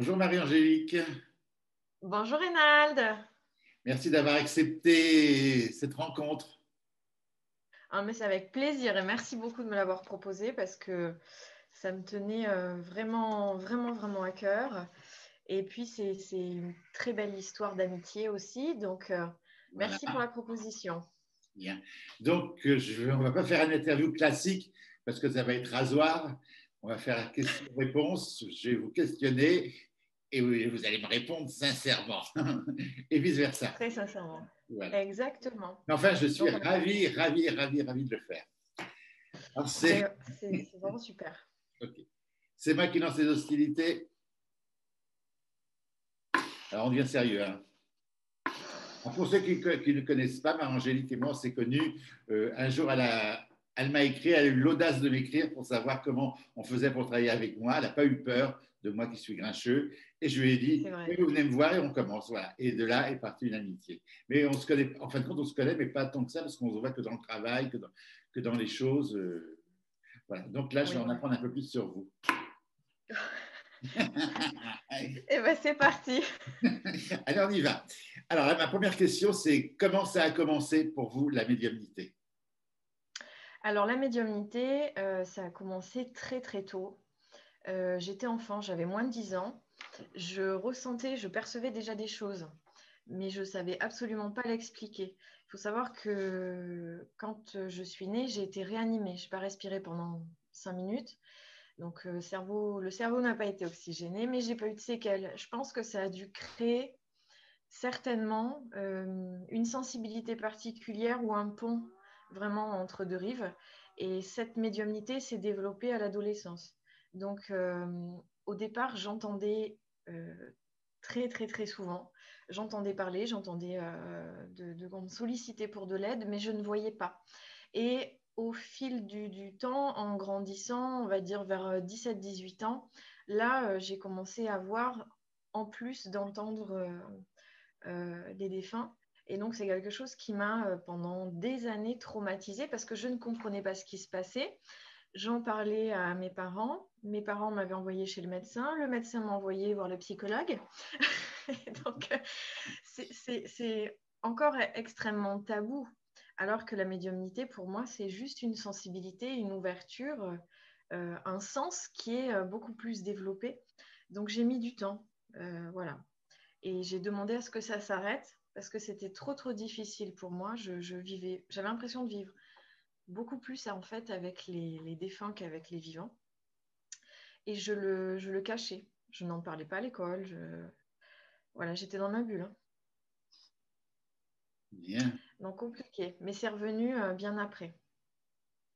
Bonjour Marie-Angélique. Bonjour Reynald. Merci d'avoir accepté cette rencontre. Ah, mais c'est avec plaisir et merci beaucoup de me l'avoir proposé parce que ça me tenait euh, vraiment, vraiment, vraiment à cœur. Et puis, c'est une très belle histoire d'amitié aussi. Donc, euh, merci pour la proposition. Bien. Donc, euh, je, on ne va pas faire une interview classique parce que ça va être rasoir. On va faire question-réponse. Je vais vous questionner et vous, allez me répondre sincèrement et vice-versa. Très sincèrement. Exactement. Enfin, je suis ravi, ravi, ravi, ravi de le faire. C'est vraiment super. C'est moi qui lance les hostilités. Alors, on devient sérieux. Hein. Pour ceux qui, ne connaissent pas, Marie-Angélique et moi, on s'est connus euh, un jour à la, elle m'a écrit, elle a eu l'audace de m'écrire pour savoir comment on faisait pour travailler avec moi. Elle n'a pas eu peur de moi qui suis grincheux. Et je lui ai dit, vous venez me voir et on commence. Voilà. Et de là est partie une amitié. Mais on se connaît, en fin de compte, on se connaît, mais pas tant que ça, parce qu'on se voit que dans le travail, que dans, que dans les choses. Euh, voilà. Donc là, je vais en apprendre un peu plus sur vous. et eh bien, c'est parti. Alors, on y va. Alors, ma première question, c'est comment ça a commencé pour vous, la médiumnité? Alors la médiumnité, euh, ça a commencé très très tôt. Euh, j'étais enfant, j'avais moins de 10 ans. Je ressentais, je percevais déjà des choses, mais je ne savais absolument pas l'expliquer. Il faut savoir que quand je suis née, j'ai été réanimée. Je n'ai pas respiré pendant 5 minutes. Donc euh, cerveau, le cerveau n'a pas été oxygéné, mais j'ai pas eu de séquelles. Je pense que ça a dû créer certainement une sensibilité particulière ou un pont vraiment entre deux rives. Et cette médiumnité s'est développée à l'adolescence. Donc, euh, au départ, j'entendais euh, très, très, très souvent. J'entendais parler, j'entendais euh, de, de, pour de l'aide, mais je ne voyais pas. Et au fil du, temps, en grandissant, on va dire vers 17-18 ans, là, j'ai commencé à voir, en plus d'entendre les défunts, et donc, c'est quelque chose qui m'a, euh, pendant des années, traumatisée parce que je ne comprenais pas ce qui se passait. J'en parlais à mes parents. Mes parents m'avaient envoyé chez le médecin. Le médecin m'a envoyé voir le psychologue. donc, c'est encore extrêmement tabou. Alors que la médiumnité, pour moi, c'est juste une sensibilité, une ouverture, euh, un sens qui est euh, beaucoup plus développé. Donc, j'ai mis du temps. voilà. Et j'ai demandé à ce que ça s'arrête parce que c'était trop trop difficile pour moi. Je, vivais, j'avais l'impression de vivre beaucoup plus en fait avec les, défunts qu'avec les vivants. Et je le, je le cachais. Je n'en parlais pas à l'école. Je... Voilà, j'étais dans ma bulle. Hein. Bien. Donc compliqué. Mais c'est revenu euh, bien après.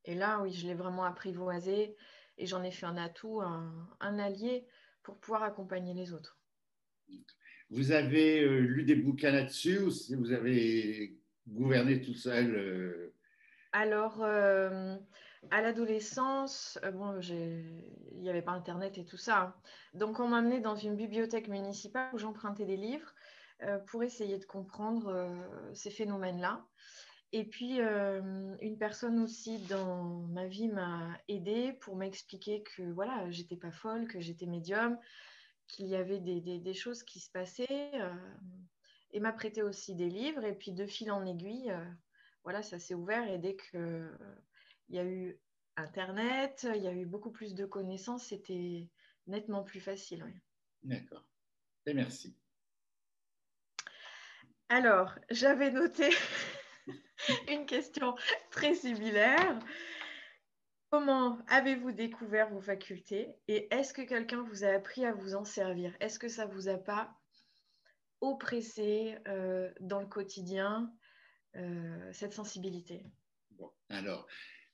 Et là, oui, je l'ai vraiment apprivoisé et j'en ai fait un atout, un, un allié pour pouvoir accompagner les autres. Vous avez euh, lu des bouquins là-dessus ou vous avez gouverné tout seul euh? Alors, euh, à l'adolescence, bon, il n'y avait pas Internet et tout ça. Hein. Donc, on m'a amené dans une bibliothèque municipale où j'empruntais des livres pour essayer de comprendre ces phénomènes-là. Et puis, une personne aussi dans ma vie m'a aidée pour m'expliquer que voilà, j'étais pas folle, que j'étais médium, qu'il y avait des, choses qui se passaient euh, et m'a prêté aussi des livres. Et puis de fil en aiguille, euh, voilà, ça s'est ouvert. Et dès qu'il euh, y a eu Internet, il y a eu beaucoup plus de connaissances, c'était nettement plus facile. D'accord. Et merci. Alors, j'avais noté une question très similaire. Comment avez-vous découvert vos facultés et est-ce que quelqu'un vous a appris à vous en servir? Est-ce que ça ne vous a pas oppressé euh, dans le quotidien? Euh, cette sensibilité bon, Alors,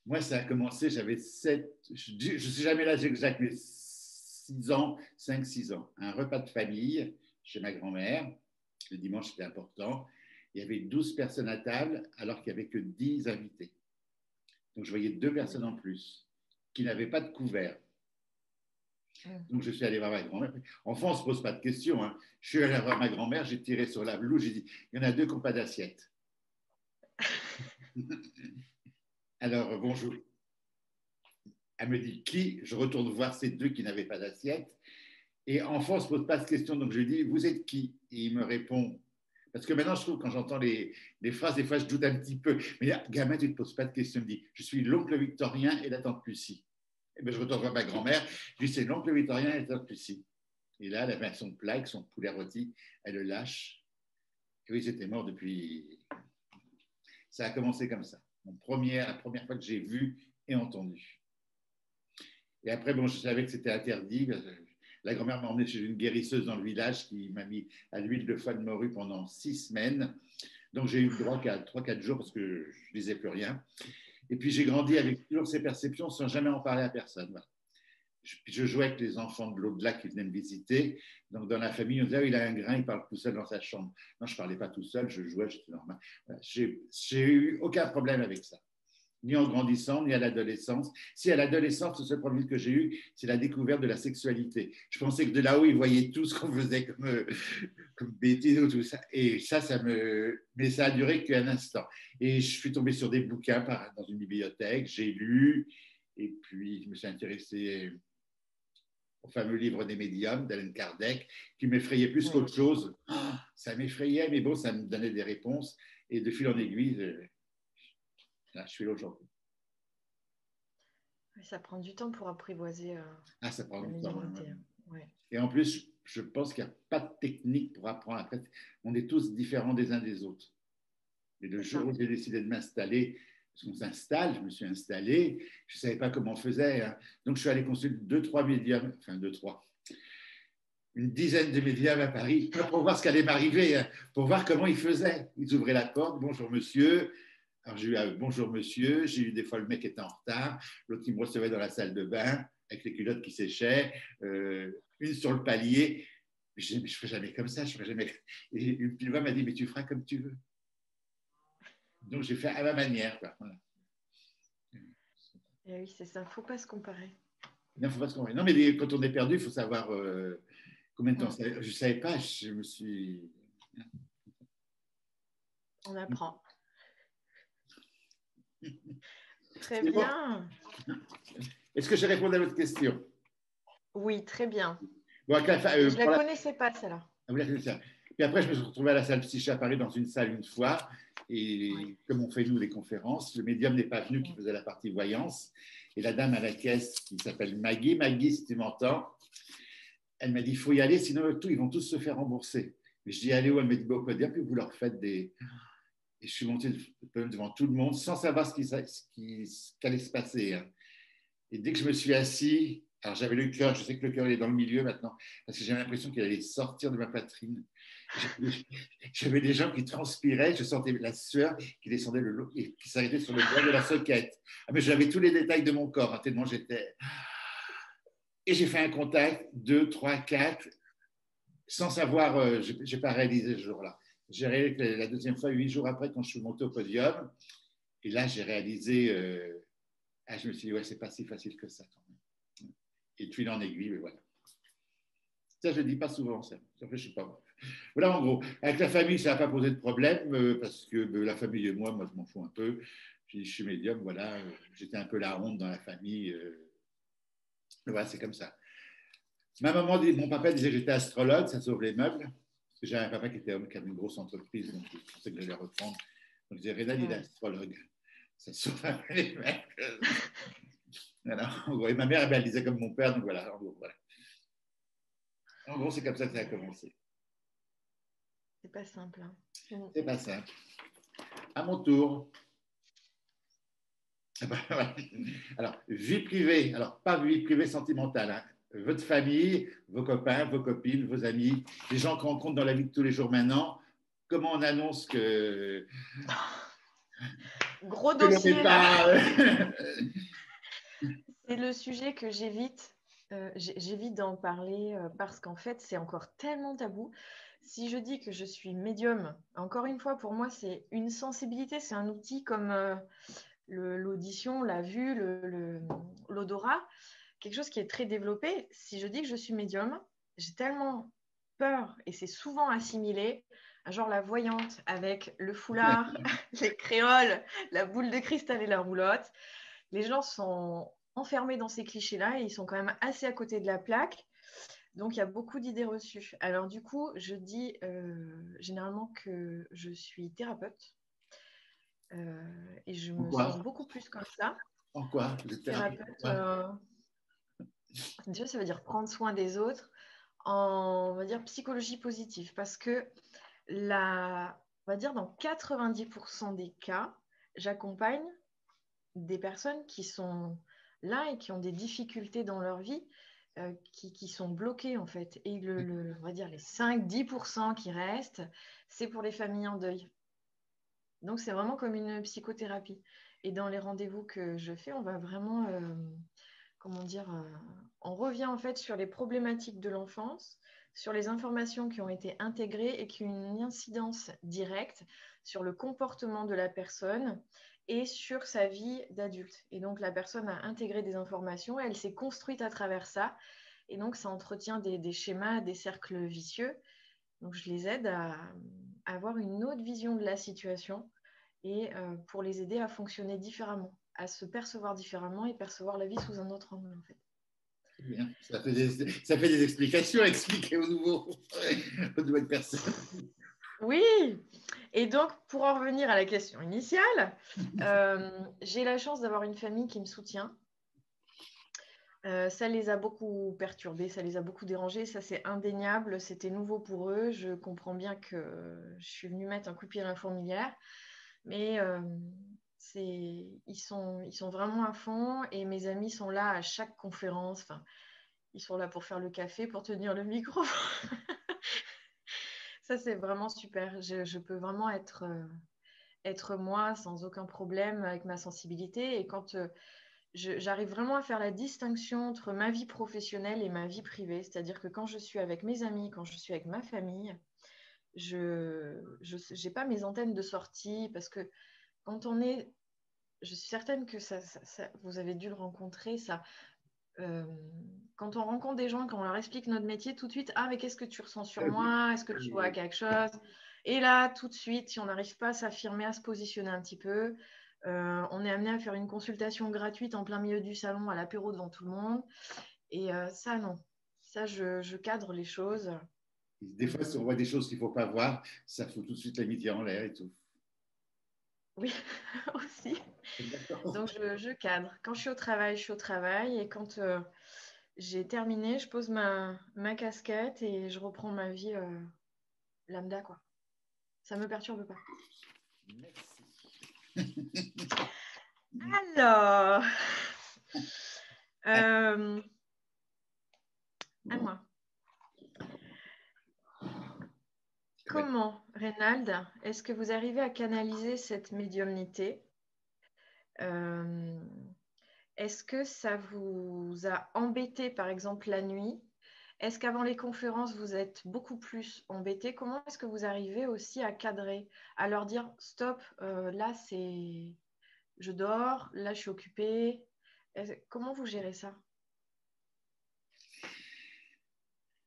moi, ça a commencé, j'avais 7, je ne sais jamais l'âge exact, mais 6 ans, 5-6 ans. Un repas de famille chez ma grand-mère. Le dimanche, c'était important. Il y avait 12 personnes à table alors qu'il n'y avait que 10 invités. Donc, je voyais deux personnes en plus qui n'avaient pas de couvert. Donc, je suis allé voir ma grand-mère. Enfant, on ne se pose pas de questions. Hein. Je suis allé voir ma grand-mère, j'ai tiré sur la blouse, j'ai dit il y en a deux qui n'ont pas d'assiette. Alors, bonjour. Elle me dit qui Je retourne voir ces deux qui n'avaient pas d'assiette. Et enfant, on se pose pas de question. Donc, je lui dis, vous êtes qui? Et il me répond, parce que maintenant, je trouve, quand j'entends les, phrases, des fois, je doute un petit peu. Mais là, gamin, tu ne te poses pas de questions. Il me dit, je suis l'oncle Victorien et la tante Lucie. Et bien, je retourne voir ma grand-mère. Je dis, c'est l'oncle Victorien et la tante Lucie. Et là, elle avait son plat avec son poulet rôti. Elle le lâche. Et oui, j'étais mort depuis. Ça a commencé comme ça. La première fois que j'ai vu et entendu. Et après, bon, je savais que c'était interdit. La grand-mère m'a emmené chez une guérisseuse dans le village qui m'a mis à l'huile de foie de morue pendant six semaines. Donc j'ai eu le droit qu'à 3-4 jours parce que je ne disais plus rien. Et puis j'ai grandi avec toujours ces perceptions sans jamais en parler à personne. Je, jouais avec les enfants de l'au-delà qui venaient me visiter. Donc dans la famille, on disait, oh, il a un grain, il parle tout seul dans sa chambre. Non, je ne parlais pas tout seul, je jouais, j'étais normal. J'ai eu aucun problème avec ça ni en grandissant, ni à l'adolescence. Si à l'adolescence, le seul problème que j'ai eu, c'est la découverte de la sexualité. Je pensais que de là-haut, ils voyaient tout ce qu'on faisait comme, euh, bêtises ou tout ça. Et ça, ça me. Mais ça a duré qu'un instant. Et je suis tombé sur des bouquins dans une bibliothèque, j'ai lu, et puis je me suis intéressé au fameux livre des médiums d'Alain Kardec, qui m'effrayait plus qu'autre chose. Ah, ça m'effrayait, mais bon, ça me donnait des réponses. Et de fil en aiguille, Là, je suis là aujourd'hui. Ça prend du temps pour apprivoiser. Euh, ah, ça prend du temps. Et en plus, je pense qu'il n'y a pas de technique pour apprendre. on est tous différents des uns des autres. Et le jour où j'ai décidé de m'installer, parce qu'on s'installe, je me suis installé, je ne savais pas comment on faisait. Hein. Donc, je suis allé consulter deux, trois médiums, enfin deux, trois, une dizaine de médiums à Paris pour voir ce qui allait m'arriver, hein, pour voir comment ils faisaient. Ils ouvraient la porte, bonjour monsieur, alors j'ai eu un bonjour monsieur, j'ai eu des fois le mec était en retard, l'autre qui me recevait dans la salle de bain avec les culottes qui séchaient, euh, une sur le palier. Je ne ferai jamais comme ça, je ferai jamais. Et une petite voix m'a dit, mais tu feras comme tu veux. Donc j'ai fait à ma manière. Quoi. Et oui, c'est ça, il ne faut pas se comparer. Non, faut pas se comparer. Non, mais quand on est perdu, il faut savoir euh, combien de temps. Je ne savais pas, je me suis. On apprend. Très bien. Est-ce que j'ai répondu à votre question? Oui, très bien. Euh, je ne la connaissais pas, celle-là. Ah, Puis après, je me suis retrouvé à la salle psyché à Paris dans une salle une fois. Et comme on fait nous des conférences, le médium n'est pas venu qui faisait la partie voyance. Et la dame à la caisse qui s'appelle Maggie, Maggie, si tu m'entends, elle m'a dit il faut y aller, sinon tout, ils vont tous se faire rembourser. Mais je dis allez où Elle m'a dit bon, dire puis vous leur faites des, et je suis monté devant tout le monde sans savoir ce qui, allait se passer. Hein. Et dès que je me suis assis, alors j'avais le cœur, je sais que le cœur est dans le milieu maintenant, parce que j'avais l'impression qu'il allait sortir de ma poitrine. J'avais des gens qui transpiraient, je sentais la sueur qui descendait le et qui s'arrêtait sur le bois de la soquette. Ah, mais j'avais tous les détails de mon corps, hein, tellement j'étais. Et j'ai fait un contact, deux, trois, quatre, sans savoir, euh, je n'ai pas réalisé ce jour-là. J'ai réalisé la deuxième fois huit jours après quand je suis monté au podium. Et là, j'ai réalisé, euh, ah, je me suis dit, ouais, c'est pas si facile que ça quand même. Et tu en aiguille, mais voilà. Ça, je ne dis pas souvent, ça. Je sais pas. Voilà, en gros. Avec la famille, ça n'a pas posé de problème, euh, parce que euh, la famille et moi, moi, je m'en fous un peu. Je suis médium, voilà. J'étais un peu la honte dans la famille. voilà, c'est comme ça. Ma maman, mon papa disait que j'étais astrologue, ça sauve les meubles. J'ai un papa qui, était, qui avait une grosse entreprise, donc je pensais que j'allais reprendre. Donc je disais, Rénal, il est astrologue. Ça sauve un peu les mecs. Et ma mère, elle disait comme mon père, donc voilà. En gros, voilà. En gros c'est comme ça que ça a commencé. C'est pas simple. Hein. C'est pas simple. À mon tour. Alors, vie privée, alors pas vie privée sentimentale, hein votre famille, vos copains, vos copines, vos amis, les gens qu'on rencontre dans la vie de tous les jours maintenant, comment on annonce que... Gros dossier. c'est le sujet que j'évite. Euh, j'évite d'en parler euh, parce qu'en fait, c'est encore tellement tabou. Si je dis que je suis médium, encore une fois, pour moi, c'est une sensibilité, c'est un outil comme euh, l'audition, la vue, l'odorat. Le, quelque chose qui est très développé. Si je dis que je suis médium, j'ai tellement peur et c'est souvent assimilé genre la voyante avec le foulard, les créoles, la boule de cristal et la roulotte. Les gens sont enfermés dans ces clichés-là et ils sont quand même assez à côté de la plaque. Donc, il y a beaucoup d'idées reçues. Alors, du coup, je dis euh, généralement que je suis thérapeute. Euh, et je me sens beaucoup plus comme ça. En quoi Thérapeute. Euh, ça veut dire prendre soin des autres en on va dire, psychologie positive. Parce que la, on va dire dans 90% des cas, j'accompagne des personnes qui sont là et qui ont des difficultés dans leur vie euh, qui, sont bloqués en fait. Et le, on va dire les 5-10% qui restent, c'est pour les familles en deuil. Donc c'est vraiment comme une psychothérapie. Et dans les rendez-vous que je fais, on va vraiment, euh, comment dire, euh, on revient en fait sur les problématiques de l'enfance, sur les informations qui ont été intégrées et qui ont une incidence directe sur le comportement de la personne et sur sa vie d'adulte. Et donc, la personne a intégré des informations, elle s'est construite à travers ça. Et donc, ça entretient des, schémas, des cercles vicieux. Donc, je les aide à, avoir une autre vision de la situation et euh, pour les aider à fonctionner différemment, à se percevoir différemment et percevoir la vie sous un autre angle, en fait. Bien. Ça, fait des, ça fait des explications expliquer aux nouveaux, aux nouvelles personnes. Oui, et donc pour en revenir à la question initiale, euh, j'ai la chance d'avoir une famille qui me soutient. Euh, ça les a beaucoup perturbés, ça les a beaucoup dérangés, ça c'est indéniable, c'était nouveau pour eux. Je comprends bien que je suis venue mettre un coup de pied à la fourmilière, mais euh, ils, sont, ils sont vraiment à fond et mes amis sont là à chaque conférence. Enfin, ils sont là pour faire le café, pour tenir le micro. Ça, c'est vraiment super. Je, peux vraiment être, euh, être moi sans aucun problème avec ma sensibilité. Et quand euh, j'arrive vraiment à faire la distinction entre ma vie professionnelle et ma vie privée, c'est-à-dire que quand je suis avec mes amis, quand je suis avec ma famille, je n'ai pas mes antennes de sortie parce que quand on est, je suis certaine que ça, vous avez dû le rencontrer, ça, euh, quand on rencontre des gens, quand on leur explique notre métier, tout de suite, ah, mais qu'est-ce que tu ressens sur moi? Est-ce que tu vois quelque chose? Et là, tout de suite, si on n'arrive pas à s'affirmer, à se positionner un petit peu, euh, on est amené à faire une consultation gratuite en plein milieu du salon, à l'apéro devant tout le monde. Et euh, ça, non. Ça, je, cadre les choses. Des fois, si on voit des choses qu'il ne faut pas voir, ça fout tout de suite l'amitié en l'air et tout. Oui, aussi. Donc, je, cadre. Quand je suis au travail, je suis au travail. Et quand euh, j'ai terminé, je pose ma, ma, casquette et je reprends ma vie euh, lambda. Quoi. Ça ne me perturbe pas. Merci. Alors, euh, à moi. Comment, Reynald, est-ce que vous arrivez à canaliser cette médiumnité? Euh, Est-ce que ça vous a embêté, par exemple, la nuit? Est-ce qu'avant les conférences, vous êtes beaucoup plus embêté? Comment est-ce que vous arrivez aussi à cadrer, à leur dire stop, euh, là c'est je dors, là je suis occupée? Comment vous gérez ça?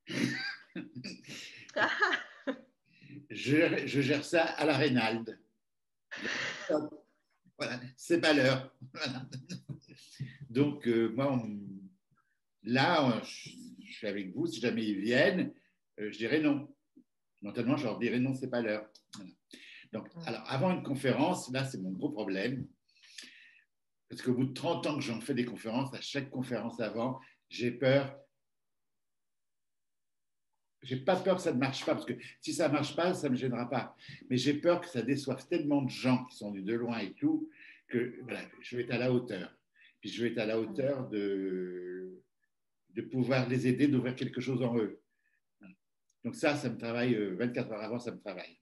je, gère ça à la Reynald. Voilà, c'est pas l'heure. Donc, euh, moi, là, je, suis avec vous. Si jamais ils viennent, euh, je dirais non. Mentalement, je leur dirais non, c'est pas l'heure. Donc, alors, avant une conférence, là, c'est mon gros problème. Parce qu'au bout de 30 ans que j'en fais des conférences, à chaque conférence avant, j'ai peur j'ai pas peur que ça ne marche pas, parce que si ça ne marche pas, ça ne me gênera pas. Mais j'ai peur que ça déçoive tellement de gens qui sont venus de loin et tout, que voilà, je vais être à la hauteur. Puis je vais être à la hauteur de, de pouvoir les aider, d'ouvrir quelque chose en eux. Donc ça, ça me travaille 24 euh, heures avant, ça me travaille.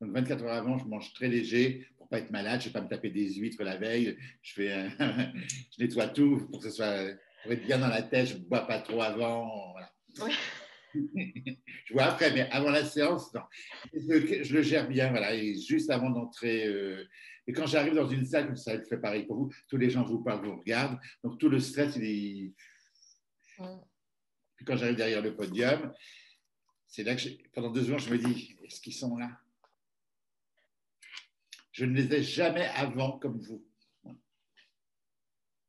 Donc 24 heures avant, je mange très léger pour pas être malade, je ne vais pas me taper des huîtres la veille, je, fais, je nettoie tout pour que ce soit pour être bien dans la tête, je ne bois pas trop avant. Oui je vois après, mais avant la séance, Je, le gère bien, voilà, et juste avant d'entrer. Euh, et quand j'arrive dans une salle, ça fait pareil pour vous, tous les gens vous parlent, vous regardent, donc tout le stress, il est. Puis quand j'arrive derrière le podium, c'est là que pendant deux jours, je me dis, est-ce qu'ils sont là? Je ne les ai jamais avant comme vous.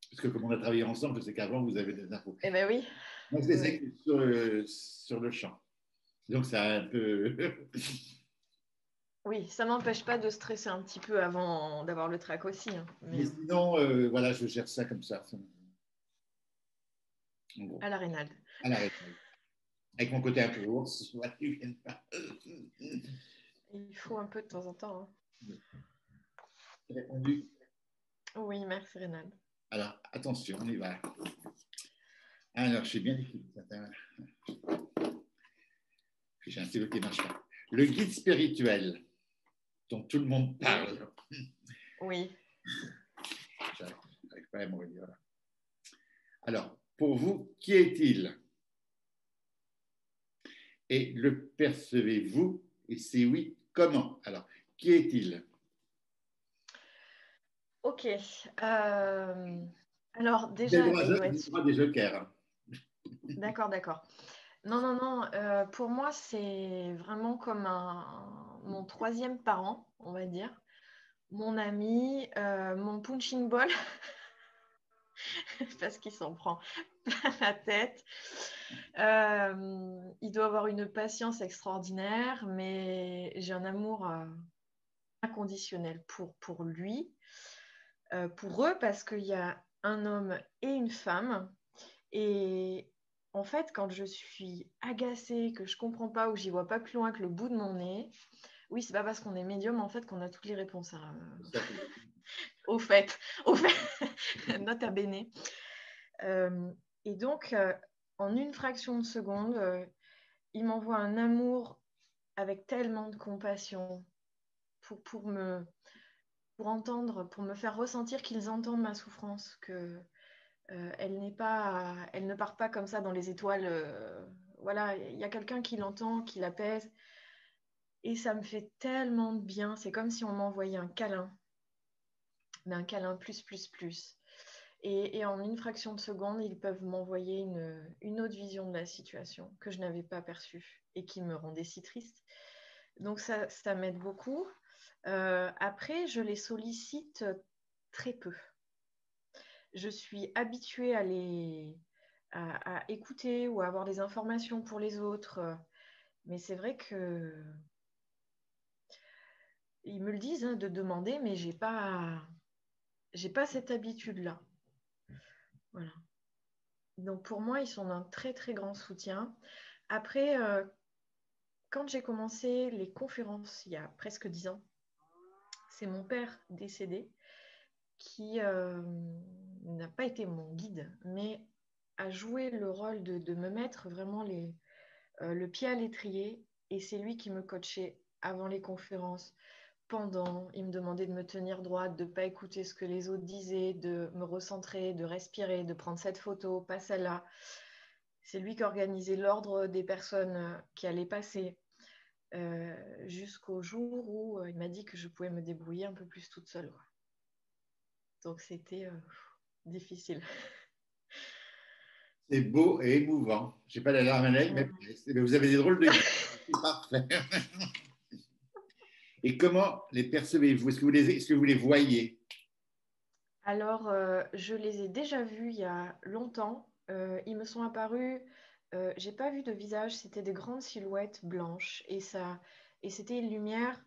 Parce que comme on a travaillé ensemble, je sais qu'avant, vous avez des infos. Eh bien oui. Moi, je les ai sur, le, sur le champ. Donc, ça a un peu... oui, ça m'empêche pas de stresser un petit peu avant d'avoir le trac aussi. Hein, mais... sinon, euh, voilà, je gère ça comme ça. À la rénale. À la. Avec mon côté un peu ours, Il faut un peu de temps en temps. Hein. Répondu Oui, merci Rénal. Alors, attention, on y va. Alors, je suis bien écrit. J'ai un stylo qui marche pas. Le guide spirituel dont tout le monde parle. Oui. J'arrive pas à me redire Alors, pour vous, qui est-il? Et le percevez-vous? Et si oui, comment? Alors, qui est-il? Ok. Euh, alors, déjà. des jokers. D'accord, d'accord. Non, non, non. Euh, pour moi, c'est vraiment comme mon troisième parent, on va dire. Mon ami, euh, mon punching ball. parce qu'il s'en prend plein la tête. Euh, il doit avoir une patience extraordinaire, mais j'ai un amour inconditionnel pour, pour lui, pour eux, parce qu'il y a un homme et une femme. Et en fait, quand je suis agacée, que je comprends pas ou j'y vois pas plus loin que le bout de mon nez, oui, c'est pas parce qu'on est médium en fait qu'on a toutes les réponses. Hein. au fait, au fait, nota bene. Euh, et donc, euh, en une fraction de seconde, euh, il m'envoie un amour avec tellement de compassion pour, pour, me pour entendre, pour me faire ressentir qu'ils entendent ma souffrance, que elle n'est pas, elle ne part pas comme ça dans les étoiles. Euh, voilà, il y a quelqu'un qui l'entend, qui l'apaise. Et ça me fait tellement de bien. C'est comme si on m'envoyait un câlin. Mais un câlin plus, plus, plus. Et, en une fraction de seconde, ils peuvent m'envoyer une, autre vision de la situation que je n'avais pas perçue et qui me rendait si triste. Donc ça, ça m'aide beaucoup. Euh, après, je les sollicite très peu je suis habituée à les écouter ou à avoir des informations pour les autres. Mais c'est vrai que ils me le disent hein, de demander, mais j'ai pas pas cette habitude-là. Voilà. Donc pour moi, ils sont d'un très très grand soutien. Après, euh, quand j'ai commencé les conférences il y a presque dix ans, c'est mon père décédé qui euh, n'a pas été mon guide, mais a joué le rôle de, me mettre vraiment les, euh, le pied à l'étrier. Et c'est lui qui me coachait avant les conférences, pendant. Il me demandait de me tenir droite, de ne pas écouter ce que les autres disaient, de me recentrer, de respirer, de prendre cette photo, pas celle-là. C'est lui qui organisait l'ordre des personnes qui allaient passer. Euh, jusqu'au jour où il m'a dit que je pouvais me débrouiller un peu plus toute seule. Donc c'était euh, difficile. C'est beau et émouvant. Je n'ai pas la larme à l'œil, mais, vous avez des drôles de C'est parfait. Et comment les percevez-vous? Est-ce que, vous les, est que vous les voyez? Alors, euh, je les ai déjà vus il y a longtemps. Euh, ils me sont apparus. Euh, j'ai pas vu de visage, c'était des grandes silhouettes blanches et ça, et c'était une lumière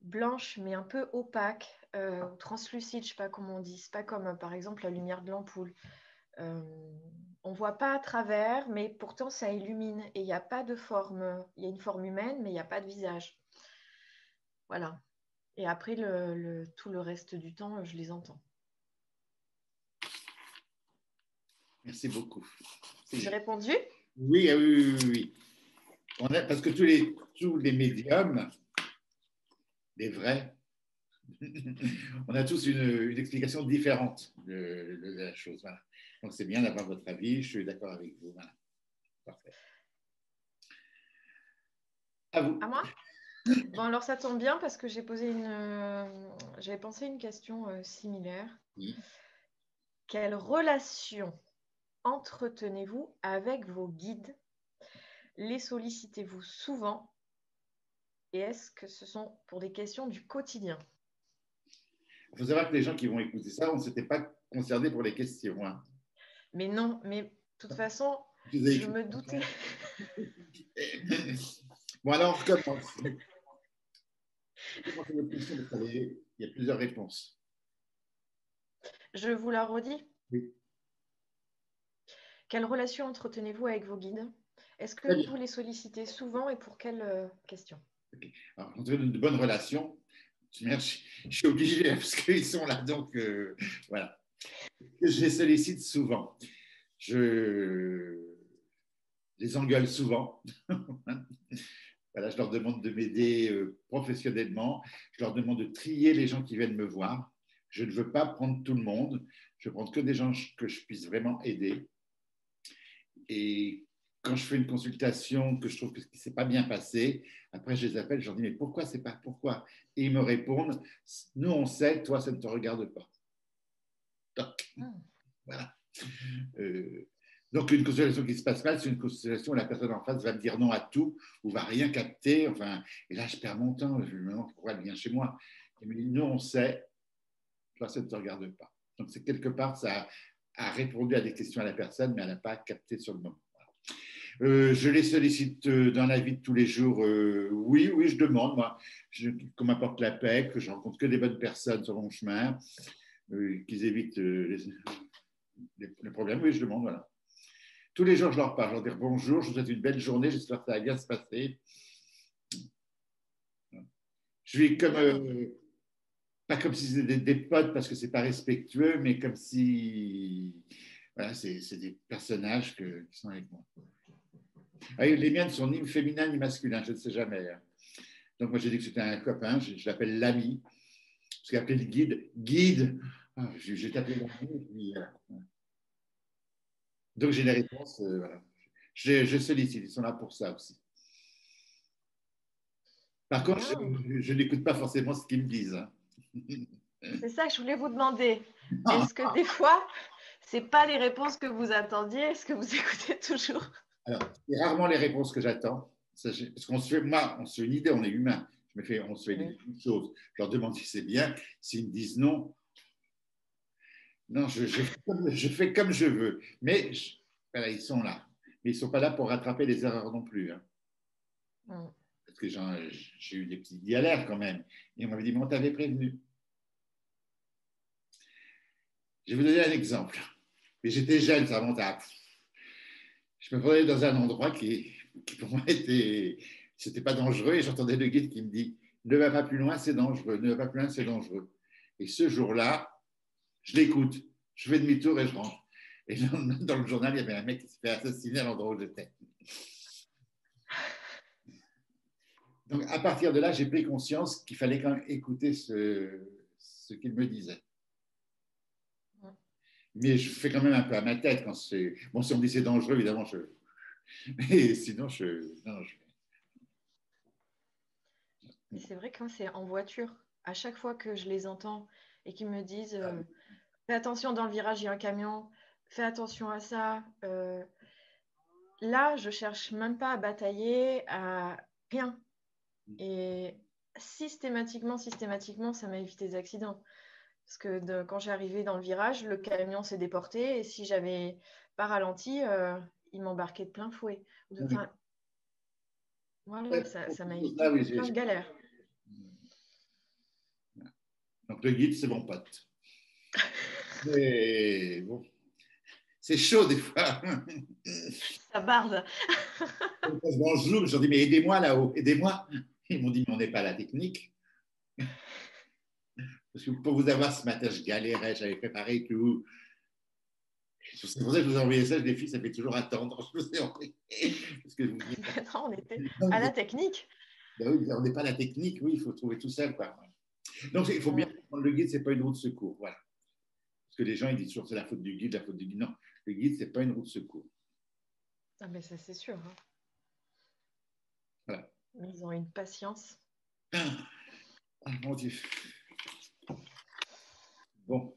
blanche mais un peu opaque, euh, translucide, je sais pas comment on dit. C'est pas comme euh, par exemple la lumière de l'ampoule. Euh, on voit pas à travers, mais pourtant ça illumine et il n'y a pas de forme. Il y a une forme humaine, mais il n'y a pas de visage. Voilà. Et après le, tout le reste du temps, je les entends. Merci beaucoup. J'ai répondu? Oui, oui, oui, oui. On a, parce que tous les, tous les médiums les vrais, on a tous une, explication différente de, la chose. Donc c'est bien d'avoir votre avis, je suis d'accord avec vous. Parfait. À vous. À moi? Bon, alors ça tombe bien parce que j'ai posé une. J'avais pensé une question euh, similaire. Quelle relation entretenez-vous avec vos guides? Les sollicitez-vous souvent? Et est-ce que ce sont pour des questions du quotidien? Il faut savoir que les gens qui vont écouter ça, on ne s'était pas concerné pour les questions. Hein. Mais non, mais de toute façon, je me doutais. bon, alors, on recommence. Il y a plusieurs réponses. Je vous la redis? Oui. Quelle relation entretenez-vous avec vos guides? Est-ce que vous les sollicitez souvent et pour quelles euh, questions? Alors, on de bonnes Je, suis obligé parce qu'ils sont là, donc euh, voilà. Je les sollicite souvent. Je les engueule souvent. je leur demande de m'aider euh, professionnellement. Je leur demande de trier les gens qui viennent me voir. Je ne veux pas prendre tout le monde. Je prendre que des gens que je puisse vraiment aider. Et quand je fais une consultation que je trouve que ce ne s'est pas bien passé, après je les appelle, je leur dis mais pourquoi c'est pas pourquoi? Et ils me répondent nous on sait, toi ça ne te regarde pas. Donc, ah. voilà. Euh, donc une consultation qui se passe mal, c'est une consultation où la personne en face va me dire non à tout ou va rien capter. Enfin, et là je perds mon temps. Je me demande pourquoi elle vient chez moi. Il me dit nous on sait, toi ça ne te regarde pas. Donc c'est quelque part ça a répondu à des questions à la personne, mais elle n'a pas capté sur le moment. Euh, je les sollicite euh, dans la vie de tous les jours. Euh, oui, oui, je demande, moi, qu'on m'apporte la paix, que je rencontre que des bonnes personnes sur mon chemin, qu'ils évitent les, problèmes. Oui, je demande, voilà. Tous les jours, je leur parle. Je leur dis bonjour, je vous souhaite une belle journée, j'espère que ça va bien se passer. Je vis comme pas comme si c'était des, potes parce que c'est pas respectueux, mais comme si voilà, c'est des personnages qui sont avec moi. Ah, les miennes sont ni féminins ni masculins, je ne sais jamais. Hein. Donc moi j'ai dit que c'était un copain, je, l'appelle l'ami, parce qu'il appelé le guide. Guide, ah, j'ai tapé l'ami. Donc j'ai les réponses, euh, voilà. je, je sollicite, ils sont là pour ça aussi. Par contre, je, n'écoute pas forcément ce qu'ils me disent. Hein. C'est ça que je voulais vous demander. Ah. Est-ce que des fois, ce n'est pas les réponses que vous attendiez Est-ce que vous écoutez toujours? Alors, c'est rarement les réponses que j'attends. Parce qu'on se fait, moi, on se fait une idée, on est humain. Je me fais, on se fait une chose. Je leur demande si c'est bien. S'ils me disent non, non, je, je, fais comme je veux. Mais ils sont là. Mais ils ne sont pas là pour rattraper les erreurs non plus. Hein. Mm parce que j'ai eu des petites galères quand même. Et on m'avait dit, mais on t'avait prévenu. Je vais vous donner un exemple. Mais j'étais jeune, ça remonte à. Je me prenais dans un endroit qui, pour moi était. C'était pas dangereux et j'entendais le guide qui me dit Ne va pas plus loin, c'est dangereux. Ne va pas plus loin, c'est dangereux. Et ce jour-là, je l'écoute. Je fais demi-tour et je rentre. Et dans le journal, il y avait un mec qui s'est fait assassiner à l'endroit où j'étais. Donc, à partir de là, j'ai pris conscience qu'il fallait quand même écouter ce qu'il me disait. Mais je fais quand même un peu à ma tête quand c'est. Bon, si on me dit c'est dangereux, évidemment, je. Mais sinon, je. Non, je... C'est vrai que c'est en voiture, à chaque fois que je les entends et qu'ils me disent euh, fais attention dans le virage, il y a un camion, fais attention à ça. Euh, là, je cherche même pas à batailler, à rien. Et systématiquement, systématiquement, ça m'a évité des accidents. Parce que quand j'ai arrivé dans le virage, le camion s'est déporté et si j'avais pas ralenti, euh, il m'embarquait de plein fouet. voilà, ça m'a évité ah plein de galères. Donc le guide, c'est mon pote. Mais bon, c'est chaud des fois. Ça barde. Je leur dis, mais aidez-moi là-haut, aidez-moi. Ils m'ont dit, mais on n'est pas à la technique. Parce que pour vous avoir ce matin, je galérais, j'avais préparé tout. C'est pour ça que je vous ai envoyé ça, les filles, ça fait toujours attendre. Parce que non, on était à la technique. Ben oui, on n'est pas à la technique, oui, il faut trouver tout seul. Quoi. Donc, il faut bien prendre le guide, ce n'est pas une route de secours. Voilà. Parce que les gens, ils disent toujours c'est la faute du guide, la faute du guide. Non, le guide, ce n'est pas une route de secours. Ah, mais ça, c'est sûr. Hein. Voilà. Ils ont une patience. Ah, mon Dieu. Bon,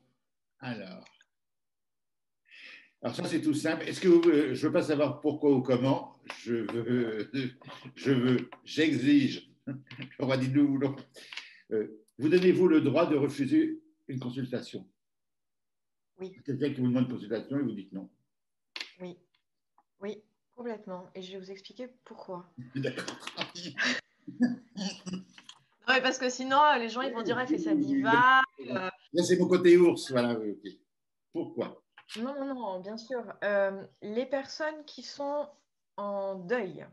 alors. Alors ça, c'est tout simple. Est-ce que vous, je ne veux pas savoir pourquoi ou comment. Je veux, je veux, j'exige. Le roi dit nous euh, vous donnez-vous le droit de refuser une consultation? Oui. Quelqu'un qui vous demande une consultation et vous dites non. Oui, oui, complètement. Et je vais vous expliquer pourquoi. D'accord. Mais parce que sinon, les gens ils vont dire, elle fait sa diva. euh, Là, c'est mon côté ours. Voilà, oui. Pourquoi? Non, non, non, bien sûr. Euh, les personnes qui sont en deuil,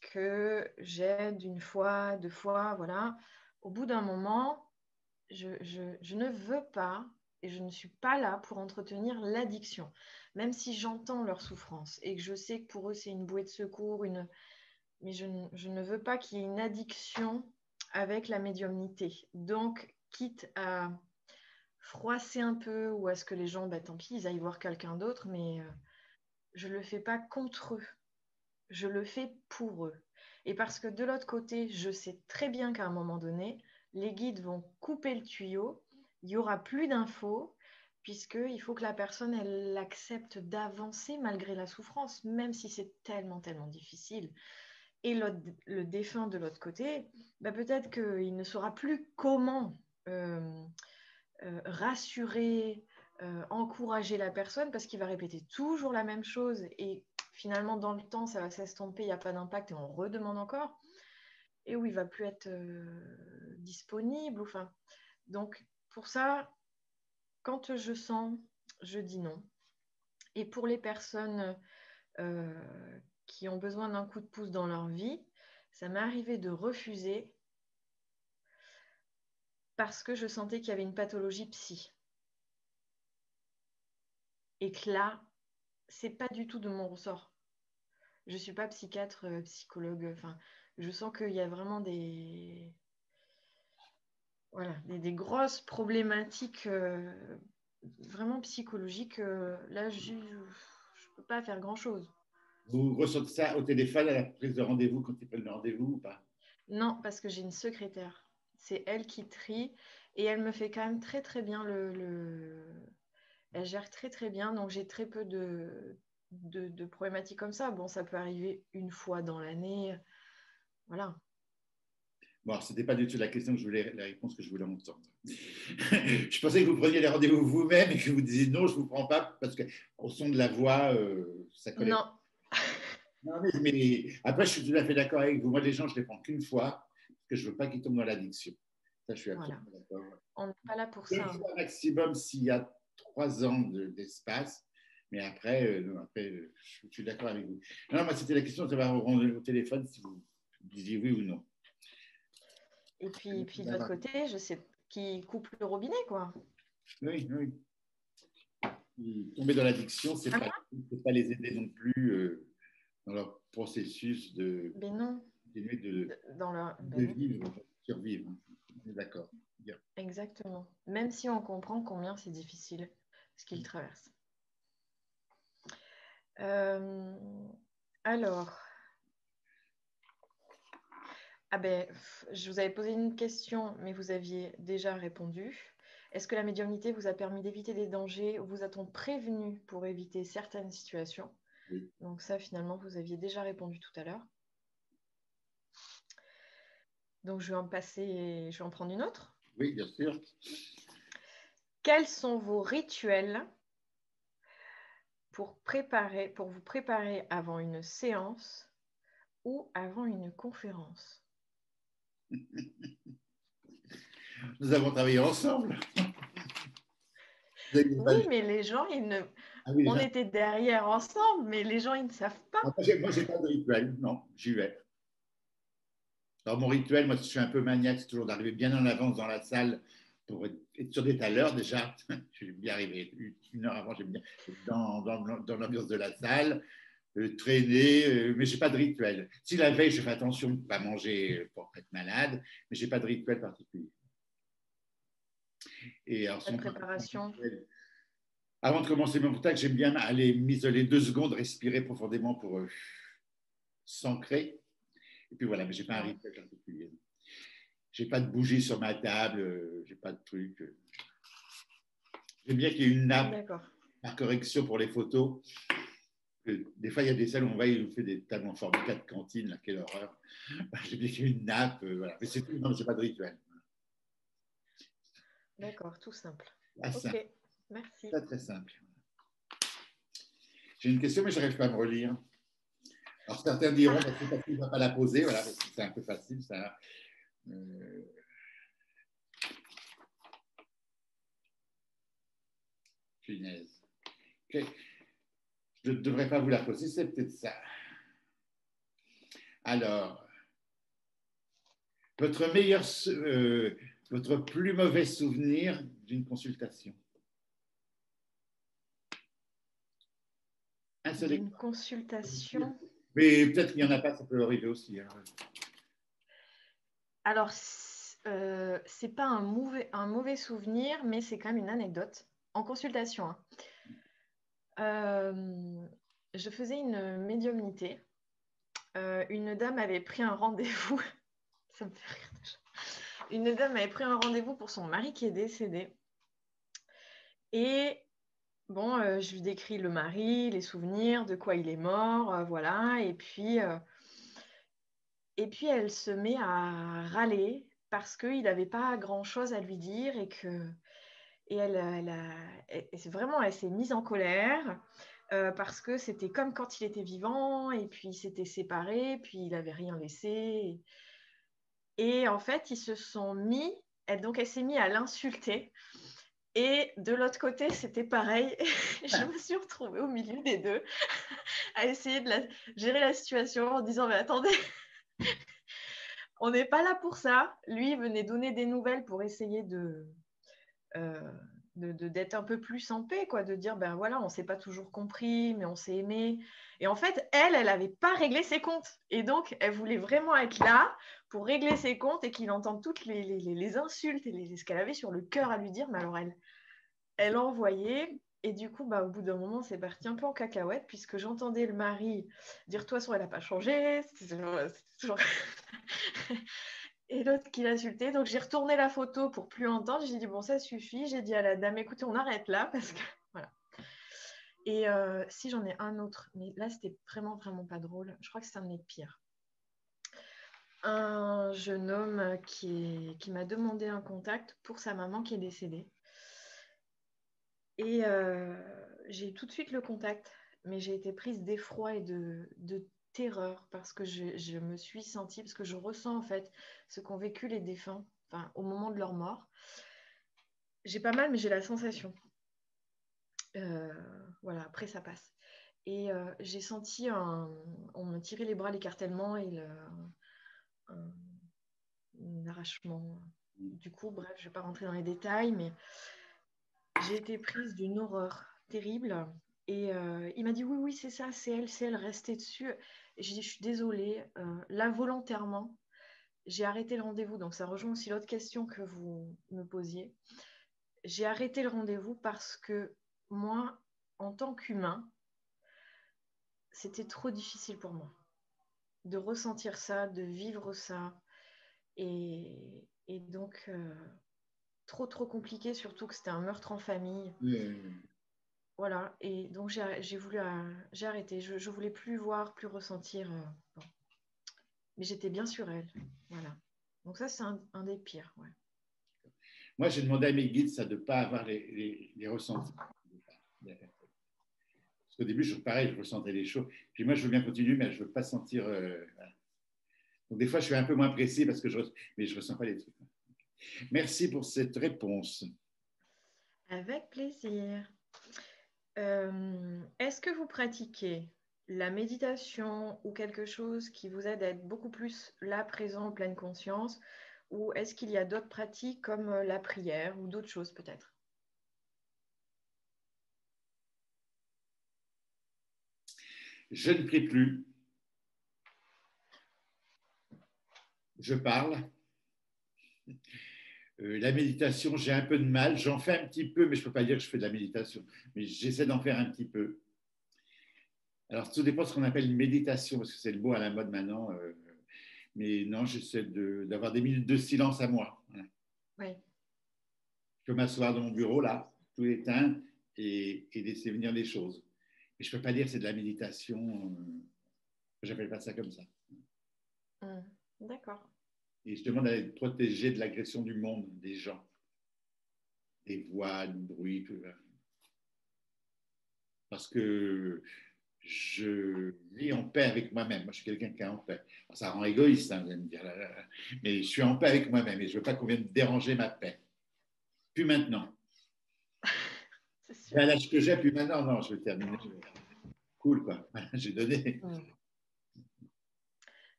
que j'aide une fois, deux fois, voilà, au bout d'un moment, je, je- je ne veux pas et je ne suis pas là pour entretenir l'addiction, même si j'entends leur souffrance et que je sais que pour eux, c'est une bouée de secours, une... mais je, je ne veux pas qu'il y ait une addiction avec la médiumnité. Donc, quitte à froisser un peu ou à ce que les gens, bah, tant pis, ils aillent voir quelqu'un d'autre, mais euh, je ne le fais pas contre eux. Je le fais pour eux. Et parce que de l'autre côté, je sais très bien qu'à un moment donné, les guides vont couper le tuyau, il n'y aura plus d'infos, puisqu'il faut que la personne, elle accepte d'avancer malgré la souffrance, même si c'est tellement, tellement difficile. Et le défunt de l'autre côté, bah, peut-être qu'il ne saura plus comment euh, euh, rassurer, euh, encourager la personne parce qu'il va répéter toujours la même chose et finalement dans le temps ça va s'estomper, il n'y a pas d'impact et on redemande encore et où il va plus être disponible. Enfin, donc pour ça, quand je sens, je dis non. Et pour les personnes qui ont besoin d'un coup de pouce dans leur vie, ça m'est arrivé de refuser parce que je sentais qu'il y avait une pathologie psy. Et que là, c'est pas du tout de mon ressort. Je suis pas psychiatre, euh, psychologue. Enfin, je sens qu'il y a vraiment des, voilà, des, des grosses problématiques euh, vraiment psychologiques. euh, là, je ne peux pas faire grand-chose. Vous ressentez ça au téléphone à la prise de rendez-vous quand ils prennent le rendez-vous ou pas? Non, parce que j'ai une secrétaire. C'est elle qui trie et elle me fait quand même très très bien le. le- Elle gère très très bien, donc j'ai très peu de, de, de problématiques comme ça. Bon, ça peut arriver une fois dans l'année. Voilà. Bon, ce n'était pas du tout la question que je voulais, la réponse que je voulais entendre. je pensais que vous preniez les rendez-vous vous-même et que vous disiez non, je ne vous prends pas parce qu'au son de la voix, euh, ça collait. Non, Non, mais, mais après, je suis tout à fait d'accord avec vous. Moi, les gens, je ne les prends qu'une fois parce que je ne veux pas qu'ils tombent dans l'addiction. Ça, je suis absolument d'accord. on n'est pas là pour Deux ça. hein. fois maximum s'il y a trois ans de- d'espace. Mais après, euh, non, après euh, je, suis d'accord avec vous. Non, moi, c'était la question de savoir au, au téléphone si vous disiez oui ou non. Et puis, puis de l'autre côté, je sais qui coupe le robinet, quoi. Oui, oui. Tomber dans l'addiction, ce n'est Ah pas, c'est pas les aider non plus euh, dans leur processus de Mais non, continuer de, dans leur... de ben non. vivre, survivre. D'accord. Exactement. Même si on comprend combien c'est difficile ce qu'ils traversent. Euh, alors, ah ben, je vous avais posé une question, mais vous aviez déjà répondu. Est-ce que la médiumnité vous a permis d'éviter des dangers ou vous a-t-on prévenu pour éviter certaines situations? Oui. Donc ça, finalement, vous aviez déjà répondu tout à l'heure. Donc je vais en passer, je vais en prendre une autre. Oui, bien sûr. Quels sont vos rituels pour, préparer, pour vous préparer avant une séance ou avant une conférence? Nous avons travaillé ensemble. Oui, mais les gens, ils ne... Ah oui, on était derrière ensemble, mais les gens, ils ne savent pas. Moi, je n'ai pas de rituel. Non, j'y vais. Alors, mon rituel, moi, je suis un peu maniaque, c'est toujours d'arriver bien en avance dans la salle pour être sûr d'être à l'heure déjà. Je vais bien arriver une- heure avant, j'aime bien dans, dans, dans l'ambiance de la salle, euh, traîner, euh, mais je n'ai pas de rituel. Si la veille, je fais attention de ne pas manger pour être malade, mais je n'ai pas de rituel particulier. Et alors, sinon, préparation. Avant de commencer mon contact, j'aime bien aller m'isoler deux secondes, respirer profondément pour euh, s'ancrer. Et puis voilà, mais je n'ai pas un rituel particulier. Je n'ai pas de bougie sur ma table, euh, je n'ai pas de truc. J'aime bien qu'il y ait une nappe D'accord. par correction pour les photos. Euh, Des fois, il y a des salles où on va, ils nous fait des tables en format de cantine, là, quelle horreur. J'aime bien qu'il y ait une nappe, euh, voilà. Mais c'est tout, non, je n'ai pas de rituel. D'accord, tout simple. Ah. Merci. Très, très simple. J'ai une question, mais je n'arrive pas à me relire. Alors, certains diront que parce qu'il ne va pas la poser, voilà, parce que c'est un peu facile, ça. Euh... Punaise. Je ne devrais pas vous la poser, c'est peut-être ça. Alors, votre meilleur, euh, votre plus mauvais souvenir d'une consultation Une consultation Mais peut-être qu'il n'y en a pas, ça peut arriver aussi. Hein. Alors, euh, ce n'est pas un mauvais, un mauvais souvenir, mais c'est quand même une anecdote en consultation. Hein. Euh, je faisais une médiumnité. Euh, une dame avait pris un rendez-vous. Ça me fait rire déjà. Une dame avait pris un rendez-vous pour son mari qui est décédé. Et bon, euh, je lui décris le mari, les souvenirs, de quoi il est mort, voilà. Et puis, et puis elle se met à râler parce qu'il n'avait pas grand-chose à lui dire et que et elle, elle, vraiment, elle s'est mise en colère euh, parce que c'était comme quand il était vivant et puis il s'était séparé, puis il n'avait rien laissé. Et, en fait, ils se sont mis, elle, donc elle s'est mise à l'insulter. Et de l'autre côté, c'était pareil. je me suis retrouvée au milieu des deux à essayer de gérer la situation en disant, mais attendez, on n'est pas là pour ça. Lui venait donner des nouvelles pour essayer de, euh, d'être un peu plus en paix, quoi, de dire ben voilà, on s'est pas toujours compris, mais on s'est aimé. Et en fait, elle, elle n'avait pas réglé ses comptes. Et donc, elle voulait vraiment être là pour régler ses comptes et qu'il entende toutes les, les, insultes et les, ce qu'elle avait sur le cœur à lui dire. Mais alors, elle, elle envoyait. Et du coup, bah, au bout d'un moment, c'est parti un peu en cacahuète, puisque j'entendais le mari dire, toute façon, elle n'a pas changé. Toujours... et l'autre qui l'insultait. Donc j'ai retourné la photo pour plus entendre. J'ai dit bon ça suffit. J'ai dit à la dame écoutez on arrête là parce que voilà. Et euh, si j'en ai un autre, mais là c'était vraiment vraiment pas drôle. Je crois que c'est un des pires. Un jeune homme qui m'a demandé un contact pour sa maman qui est décédée. Et euh, j'ai eu tout de suite le contact, mais j'ai été prise d'effroi et de, de terreur parce que je, me suis sentie, parce que je ressens en fait ce qu'ont vécu les défunts enfin, au moment de leur mort. J'ai pas mal, mais j'ai la sensation. Euh, voilà, après ça passe. Et euh, j'ai senti un, on me tirait les bras, l'écartèlement et le, un, arrachement. Du coup, bref, je vais pas rentrer dans les détails, mais j'ai été prise d'une horreur terrible. Et euh, il m'a dit oui, oui, c'est ça, c'est elle, c'est elle, restez dessus. J'ai dit, je suis désolée, euh, là, volontairement, j'ai arrêté le rendez-vous. Donc, ça rejoint aussi l'autre question que vous me posiez. J'ai arrêté le rendez-vous parce que moi, en tant qu'humain, c'était trop difficile pour moi de ressentir ça, de vivre ça. Et, donc, euh, trop, trop compliqué, surtout que c'était un meurtre en famille. Voilà, et donc j'ai voulu, euh, j'ai arrêté. Je, ne voulais plus voir, plus ressentir. Euh, Mais j'étais bien sur elle. Voilà. Donc ça, c'est un, des pires. Moi, j'ai demandé à mes guides ça de ne pas avoir les, ressentis. Parce qu'au début, je, pareil, je ressentais les choses. Puis moi, je veux bien continuer, mais je ne veux pas sentir. Euh, donc des fois, je suis un peu moins précis parce que je, mais je ne ressens pas les trucs. Merci pour cette réponse. Avec plaisir. Euh, est-ce que vous pratiquez la méditation ou quelque chose qui vous aide à être beaucoup plus là, présent, en pleine conscience? Ou est-ce qu'il y a d'autres pratiques comme euh, la prière ou d'autres choses peut-être? Je ne prie plus. Je parle. Euh, la méditation, j'ai un peu de mal. J'en fais un petit peu, mais je ne peux pas dire que je fais de la méditation. Mais j'essaie d'en faire un petit peu. Alors, tout dépend de ce qu'on appelle une méditation, parce que c'est le mot à la mode maintenant. Euh, mais non, j'essaie d'avoir des minutes de silence à moi. Oui. Je peux m'asseoir dans mon bureau, là, tout éteint, et, et laisser venir les choses. Mais je ne peux pas dire que c'est de la méditation. Euh, je n'appelle pas ça comme ça. Hum, d'accord et justement être protégé de l'agression du monde, des gens, des voix, du bruit. parce que je vis en paix avec moi-même. Moi, je suis quelqu'un qui est en paix. Ça rend égoïste, hein, vous allez me dire, mais je suis en paix avec moi-même et je ne veux pas qu'on vienne déranger ma paix. Plus maintenant. À l'âge que j'ai, plus maintenant, non, je vais terminer. Cool, quoi. J'ai donné.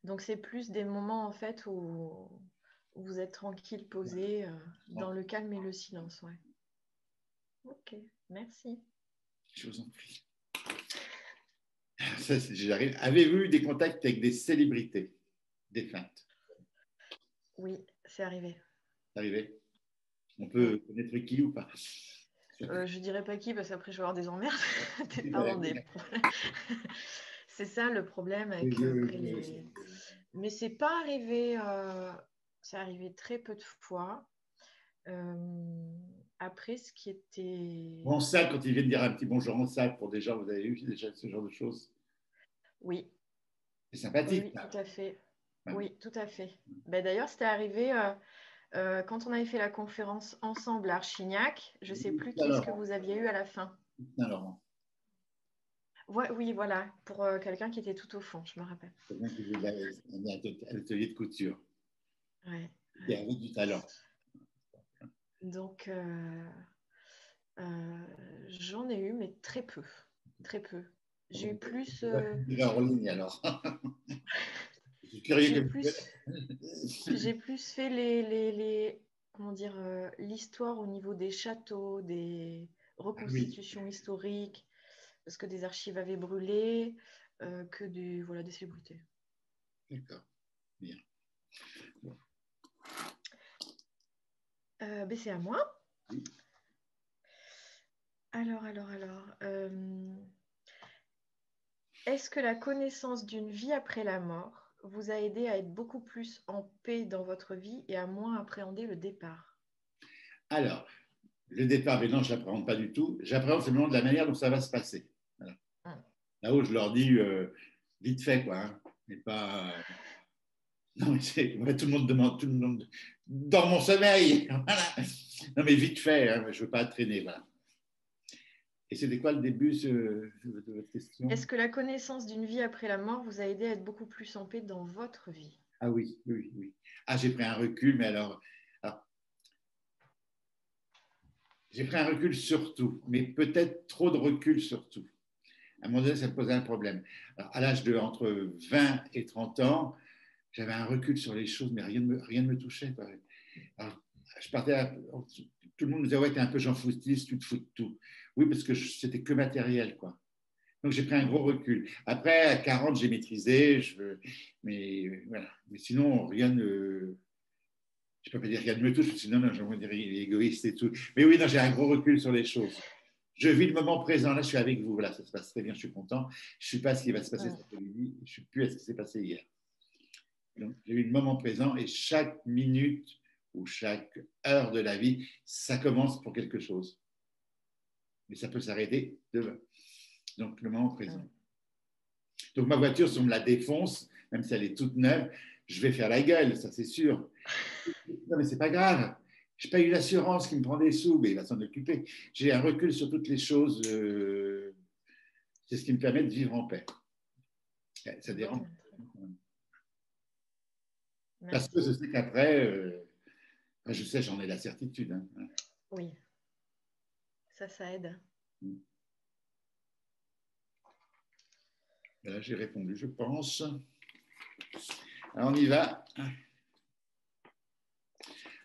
Donc, c'est plus des moments, en fait, où vous êtes tranquille, posé, euh, dans le calme et le silence, ouais. Ok, merci. Je vous en prie. Ça, j'arrive. Avez-vous eu des contacts avec des célébrités défuntes Oui, c'est arrivé. C'est arrivé? On peut connaître qui ou pas? Euh, Je dirais pas qui parce qu'après je vais avoir des emmerdes. c'est ça le problème avec les... Mais c'est pas arrivé. Euh... C'est arrivé très peu de fois. Euh, après, ce qui était. En salle, quand ils viennent dire un petit bonjour en salle pour des gens, vous avez eu déjà ce genre de choses? Oui. C'est sympathique. Oui, tout à fait. Oui, tout à fait. Ben, D'ailleurs, c'était arrivé euh, euh, quand on avait fait la conférence ensemble à Archignac. Je ne sais plus qui ce que vous aviez eu à la fin. Laurent. oui, voilà, pour euh, quelqu'un qui était tout au fond, je me rappelle. Quelqu'un qui faisait à l'atelier de couture. Oui. Il avait du talent. Donc, euh, euh, j'en ai eu, mais très peu. Très peu. J'ai eu plus. Euh... en ligne alors. J'ai plus, plus, fait les, les, les comment dire l'histoire au niveau des châteaux, des reconstitutions historiques, parce que des archives avaient brûlé, que des voilà des célébrités. D'accord, bien. Euh, ben, c'est à moi. Alors, alors, alors. Euh, est-ce que la connaissance d'une vie après la mort vous a aidé à être beaucoup plus en paix dans votre vie et à moins appréhender le départ? Alors, le départ, mais non, je n'appréhende pas du tout. J'appréhende simplement de la manière dont ça va se passer. Là-haut, je leur dis euh, vite fait, quoi. Hein, mais pas. Non, mais tout le monde demande, tout le monde, dans mon sommeil. Non, mais vite fait, hein, je ne veux pas traîner. Voilà. Et c'était quoi le début de votre question? Est-ce que la connaissance d'une vie après la mort vous a aidé à être beaucoup plus en paix dans votre vie? Ah oui, oui, oui. Ah, j'ai pris un recul, mais alors, j'ai pris un recul sur tout, mais peut-être trop de recul sur tout. À un moment donné, ça me posait un problème. Alors, à l'âge de entre 20 et 30 ans, j'avais un recul sur les choses, mais rien ne me, rien ne me touchait. je partais tout le monde me disait, ouais, t'es un peu Jean Foustis, tu te fous de tout. Oui, parce que c'était que matériel, quoi. Donc j'ai pris un gros recul. Après, à 40, j'ai maîtrisé, mais voilà. Mais sinon, rien ne. Je ne peux pas dire rien ne me touche, sinon, non, je vais dire égoïste et tout. Mais oui, j'ai un gros recul sur les choses. Je vis le moment présent, là, je suis avec vous, voilà, ça se passe très bien, je suis content. Je ne suis pas ce qui va se passer cet après-midi, je ne suis plus à ce qui s'est passé hier. Donc, j'ai eu le moment présent et chaque minute ou chaque heure de la vie, ça commence pour quelque chose. Mais ça peut s'arrêter demain. Donc, le moment présent. Donc, ma voiture, si on me la défonce, même si elle est toute neuve, je vais faire la gueule, ça c'est sûr. Non, mais c'est pas grave. Je n'ai pas eu l'assurance qui me prend des sous, mais il va s'en occuper. J'ai un recul sur toutes les choses. Euh, c'est ce qui me permet de vivre en paix. Ça dérange. Parce que je sais qu'après, euh, je sais, j'en ai la certitude. Hein. Oui, ça, ça aide. Mm. Là, j'ai répondu, je pense. Alors, on y va.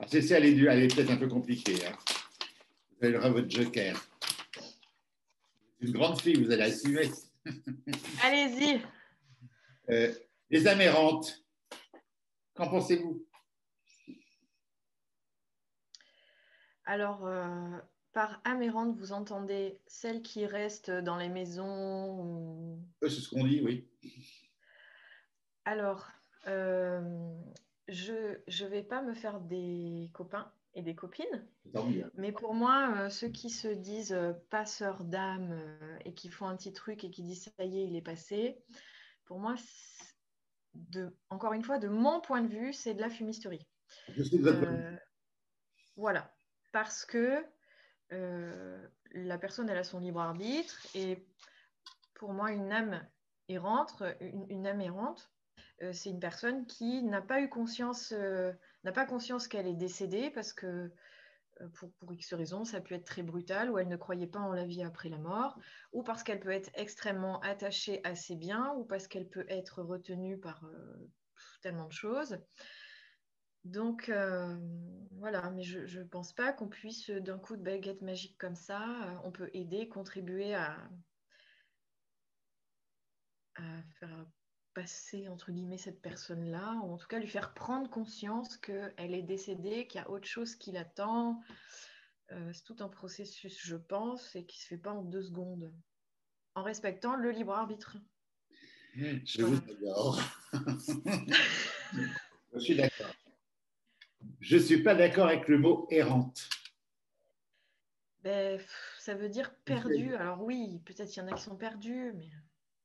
Alors, celle-ci, elle est, elle est peut-être un peu compliquée. Hein. Vous allez votre joker. Une grande fille, vous allez assumer. Allez-y. Euh, les amérantes. Qu'en pensez-vous? Alors, euh, par amérante, vous entendez celles qui restent dans les maisons C'est ce qu'on dit, oui. Alors, euh, je ne vais pas me faire des copains et des copines. Mais pour moi, euh, ceux qui se disent passeurs d'âme et qui font un petit truc et qui disent ça y est, il est passé, pour moi, encore une fois, de mon point de vue, c'est de la fumisterie. De euh, Voilà. Parce que la personne, elle a son libre arbitre. Et pour moi, une âme errante, une, une âme errante, c'est une personne qui n'a pas eu conscience, conscience qu'elle est décédée parce que euh, pour, pour, X raisons, ça peut être très brutal, ou elle ne croyait pas en la vie après la mort, ou parce qu'elle peut être extrêmement attachée à ses biens, ou parce qu'elle peut être retenue par euh, tellement de choses. Donc euh, voilà, mais je ne pense pas qu'on puisse d'un coup de baguette magique comme ça, on peut aider, contribuer à faire passer, entre guillemets, cette personne-là, ou en tout cas lui faire prendre conscience qu'elle est décédée, qu'il y a autre chose qui l'attend. Euh, c'est tout un processus, je pense, et qui ne se fait pas en deux secondes, en respectant le libre arbitre. Je vous adore. je suis d'accord. Je ne suis pas d'accord avec le mot errante. Ben, ça veut dire perdu. Alors oui, peut-être qu'il y en a qui sont perdus, mais...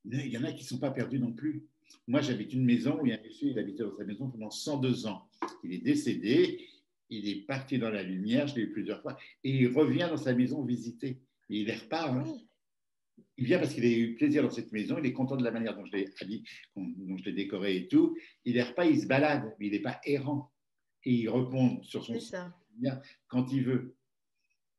Il y en a qui ne sont pas perdus non plus. Moi, j'habite une maison où il y a un monsieur, il habitait dans sa maison pendant 102 ans. Il est décédé, il est parti dans la lumière, je l'ai vu plusieurs fois, et il revient dans sa maison visiter. Et il repart. Hein. Il vient parce qu'il a eu plaisir dans cette maison, il est content de la manière dont je l'ai dont je l'ai décoré et tout. Il n'est pas, il se balade, mais il n'est pas errant. Et il répond sur son quand il veut.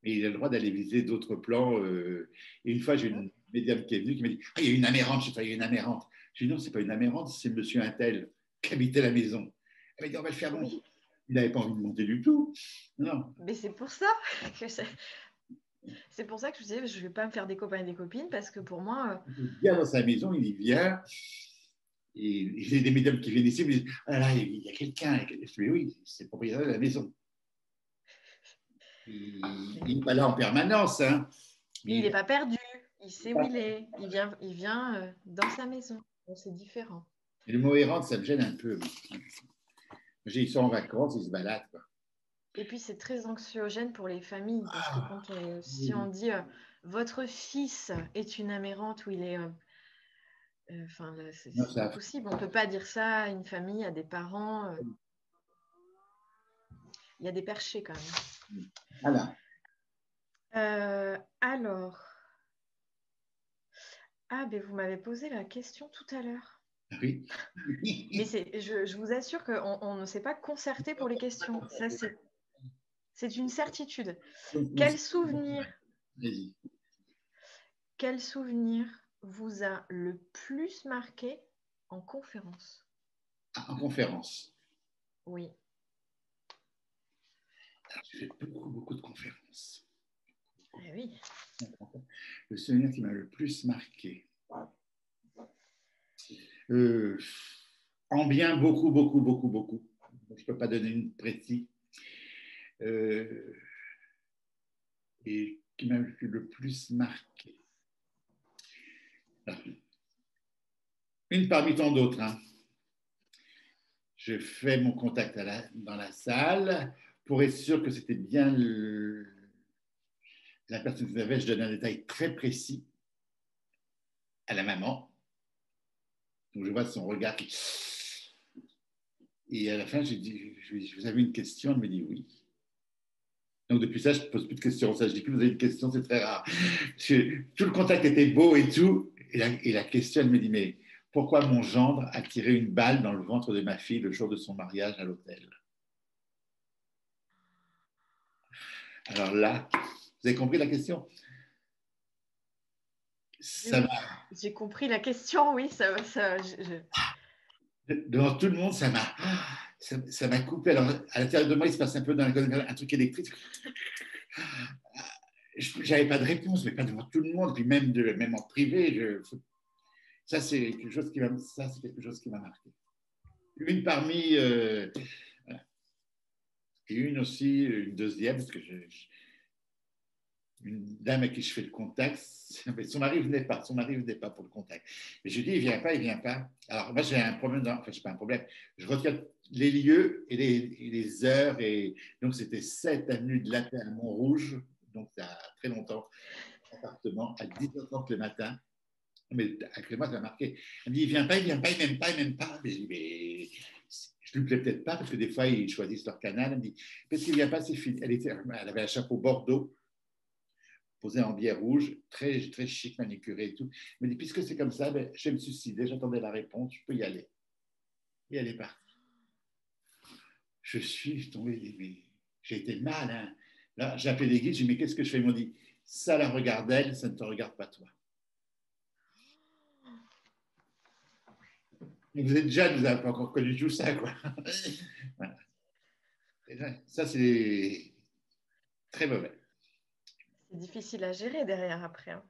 Et il a le droit d'aller visiter d'autres plans. Euh. Et une fois, j'ai une médium qui est venue qui m'a dit ah, il y a une amérante, je sais pas, il y a une amérante. Je dis non, c'est pas une amérante, c'est monsieur Intel qui habitait la maison. Elle m'a dit on va le faire monter. Il n'avait pas envie de monter du tout. Non. Mais c'est pour ça que c'est. pour ça que je disais, je ne vais pas me faire des copains et des copines parce que pour moi. Il vient dans sa maison, il y vient. Et j'ai des médiums qui viennent ici, ils me disent Ah là, il y a quelqu'un. Je dis Oui, c'est le propriétaire de la maison. Il n'est pas là en permanence. Hein. il n'est pas perdu. Il sait où il est. Il vient, il vient euh, dans sa maison c'est différent. Et le mot errante, ça me gêne un peu. Ils sont en vacances, ils se baladent. Et puis, c'est très anxiogène pour les familles. Parce que ah, quand si on dit euh, votre fils est une amérante ou il est. Euh, euh, enfin, c'est pas possible. On ne peut pas dire ça à une famille, à des parents. Il y a des perchés quand même. Voilà. alors. Ah, ben vous m'avez posé la question tout à l'heure. Oui. Mais je, je, vous assure qu'on on ne s'est pas concerté pour les questions. Ça, c'est une certitude. Quel souvenir, quel souvenir vous a le plus marqué en conférence? En conférence Oui. J'ai fait beaucoup, beaucoup de conférences. Eh oui. Le souvenir qui m'a le plus marqué. Euh, en bien, beaucoup, beaucoup, beaucoup, beaucoup. Je ne peux pas donner une précis. Euh, et qui m'a le plus marqué. Une parmi tant d'autres. Hein. Je fais mon contact dans la salle pour être sûr que c'était bien le, la personne qui avait, je donne un détail très précis à la maman. Donc je vois son regard Et à la fin, j'ai dit, je vous avez une question? Elle me dit oui. Donc depuis ça, je ne pose plus de questions. Ça, je dis que vous avez une question, c'est très rare. tout le contact était beau et tout. Et la, question, elle me dit, mais pourquoi mon gendre a tiré une balle dans le ventre de ma fille le jour de son mariage à l'hôtel? Alors là, vous avez compris la question? J'ai compris la question, oui. Ça, Devant tout le monde, ça m'a ça, m'a coupé. Alors, à l'intérieur de moi, il se passe un peu dans un truc électrique. J'avais pas de réponse, mais pas devant tout le monde, puis même, de, même en privé. Je, ça, c'est quelque chose qui m'a, ça, c'est quelque chose qui m'a marqué. Une parmi, euh, et une aussi, une deuxième, parce que je, une dame à qui je fais le contact, son mari venait pas, son mari venait pas pour le contact. Et je dis, il vient pas, il vient pas. Alors moi j'ai un problème, enfin je pas un problème, je retiens les lieux et les, heures, et donc c'était 7 avenue de Latin à Montrouge, donc y a très longtemps, appartement, à 10h30 le matin. Mais avec moi, ça m'a marqué. Elle me dit, il vient pas, il vient pas, il m'aime pas, il m'aime pas. Mais je dis, mais je lui plais peut-être pas, parce que des fois, ils choisissent leur canal. Elle me dit, parce qu'il vient pas, c'est fini. Elle, était, elle avait un chapeau Bordeaux, posé en bière rouge, très, très chic, manicuré et tout. Il m'a dit, puisque c'est comme ça, ben, je vais me suicider, j'attendais la réponse, je peux y aller. Et elle est partie. Je suis tombé, j'ai été mal. Hein. Là, j'ai appelé les guides, j'ai dit, mais qu'est-ce que je fais? Ils m'ont dit, ça la regarde elle, ça ne te regarde pas toi. vous êtes jeune, vous n'avez pas encore connu tout ça. Quoi. Ça, c'est très mauvais. C'est difficile à gérer derrière après. Hein.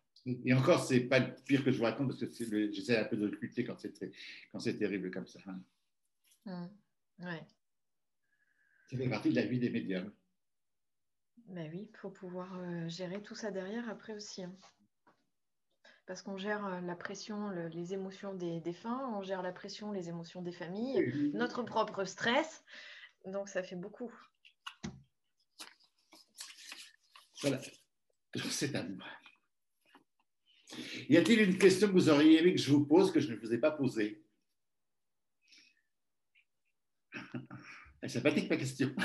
Et encore, c'est pas le pire que je vous raconte parce que j'essaie un peu de recruter quand c'est quand c'est terrible comme ça. Hein. Mmh. Ouais. Ça fait partie de la vie des médiums. Ben oui, il faut pouvoir euh, gérer tout ça derrière après aussi. Hein. Parce qu'on gère euh, la pression, les émotions des défunts, on gère la pression, les émotions des familles, notre propre stress. Donc ça fait beaucoup. Voilà. C'est à. Y a-t-il une question que vous auriez aimé que je vous pose que je ne vous ai pas posée? Elle est sympathique ma question.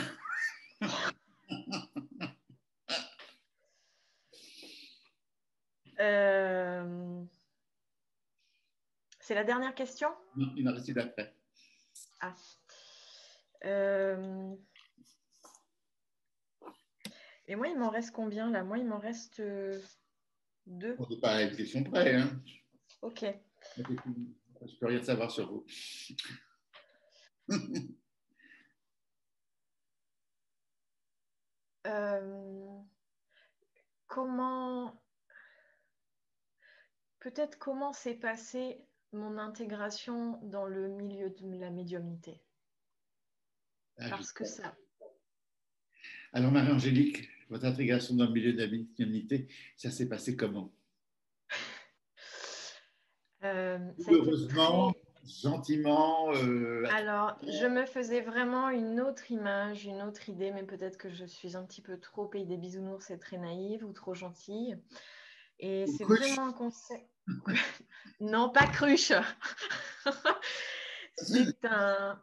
Euh, c'est la dernière question? Non, il en reste une après. Ah. Euh, et moi, il m'en reste combien là? Moi, il m'en reste euh, deux. On n'est pas à une question près. Hein. Ok. Je ne peux rien savoir sur vous. Euh, comment, peut-être comment s'est passée mon intégration dans le milieu de la médiumnité? Ah, Parce que ça. Alors, Marie-Angélique, votre intégration dans le milieu de la médiumnité, ça s'est passé comment? Euh, Heureusement, gentiment euh, Alors, je me faisais vraiment une autre image, une autre idée, mais peut-être que je suis un petit peu trop pays des bisounours et très naïve ou trop gentille. Et c'est vraiment un conseil. non, pas cruche. c'est un.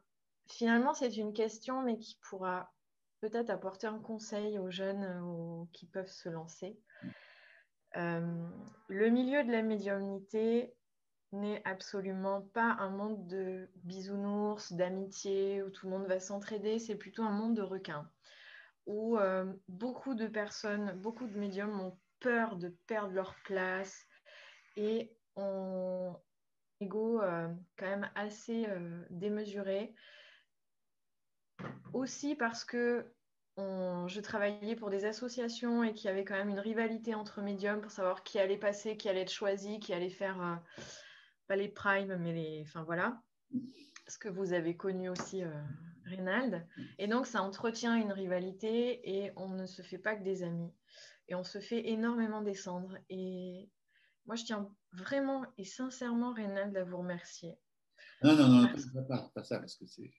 Finalement, c'est une question, mais qui pourra peut-être apporter un conseil aux jeunes euh, qui peuvent se lancer. Euh, le milieu de la médiumnité, n'est absolument pas un monde de bisounours, d'amitié, où tout le monde va s'entraider, c'est plutôt un monde de requins, où euh, beaucoup de personnes, beaucoup de médiums ont peur de perdre leur place et ont ego euh, quand même assez démesuré. Aussi parce que je travaillais pour des associations et qu'il y avait quand même une rivalité entre médiums pour savoir qui allait passer, qui allait être choisi, qui allait faire pas les primes, mais les. Enfin voilà. Ce que vous avez connu aussi, euh, Reynald. Et donc, ça entretient une rivalité et on ne se fait pas que des amis. Et on se fait énormément descendre. Et moi, je tiens vraiment et sincèrement, Reynald, à vous remercier. Non, non, non, pas, pas, ça, parce que c'est.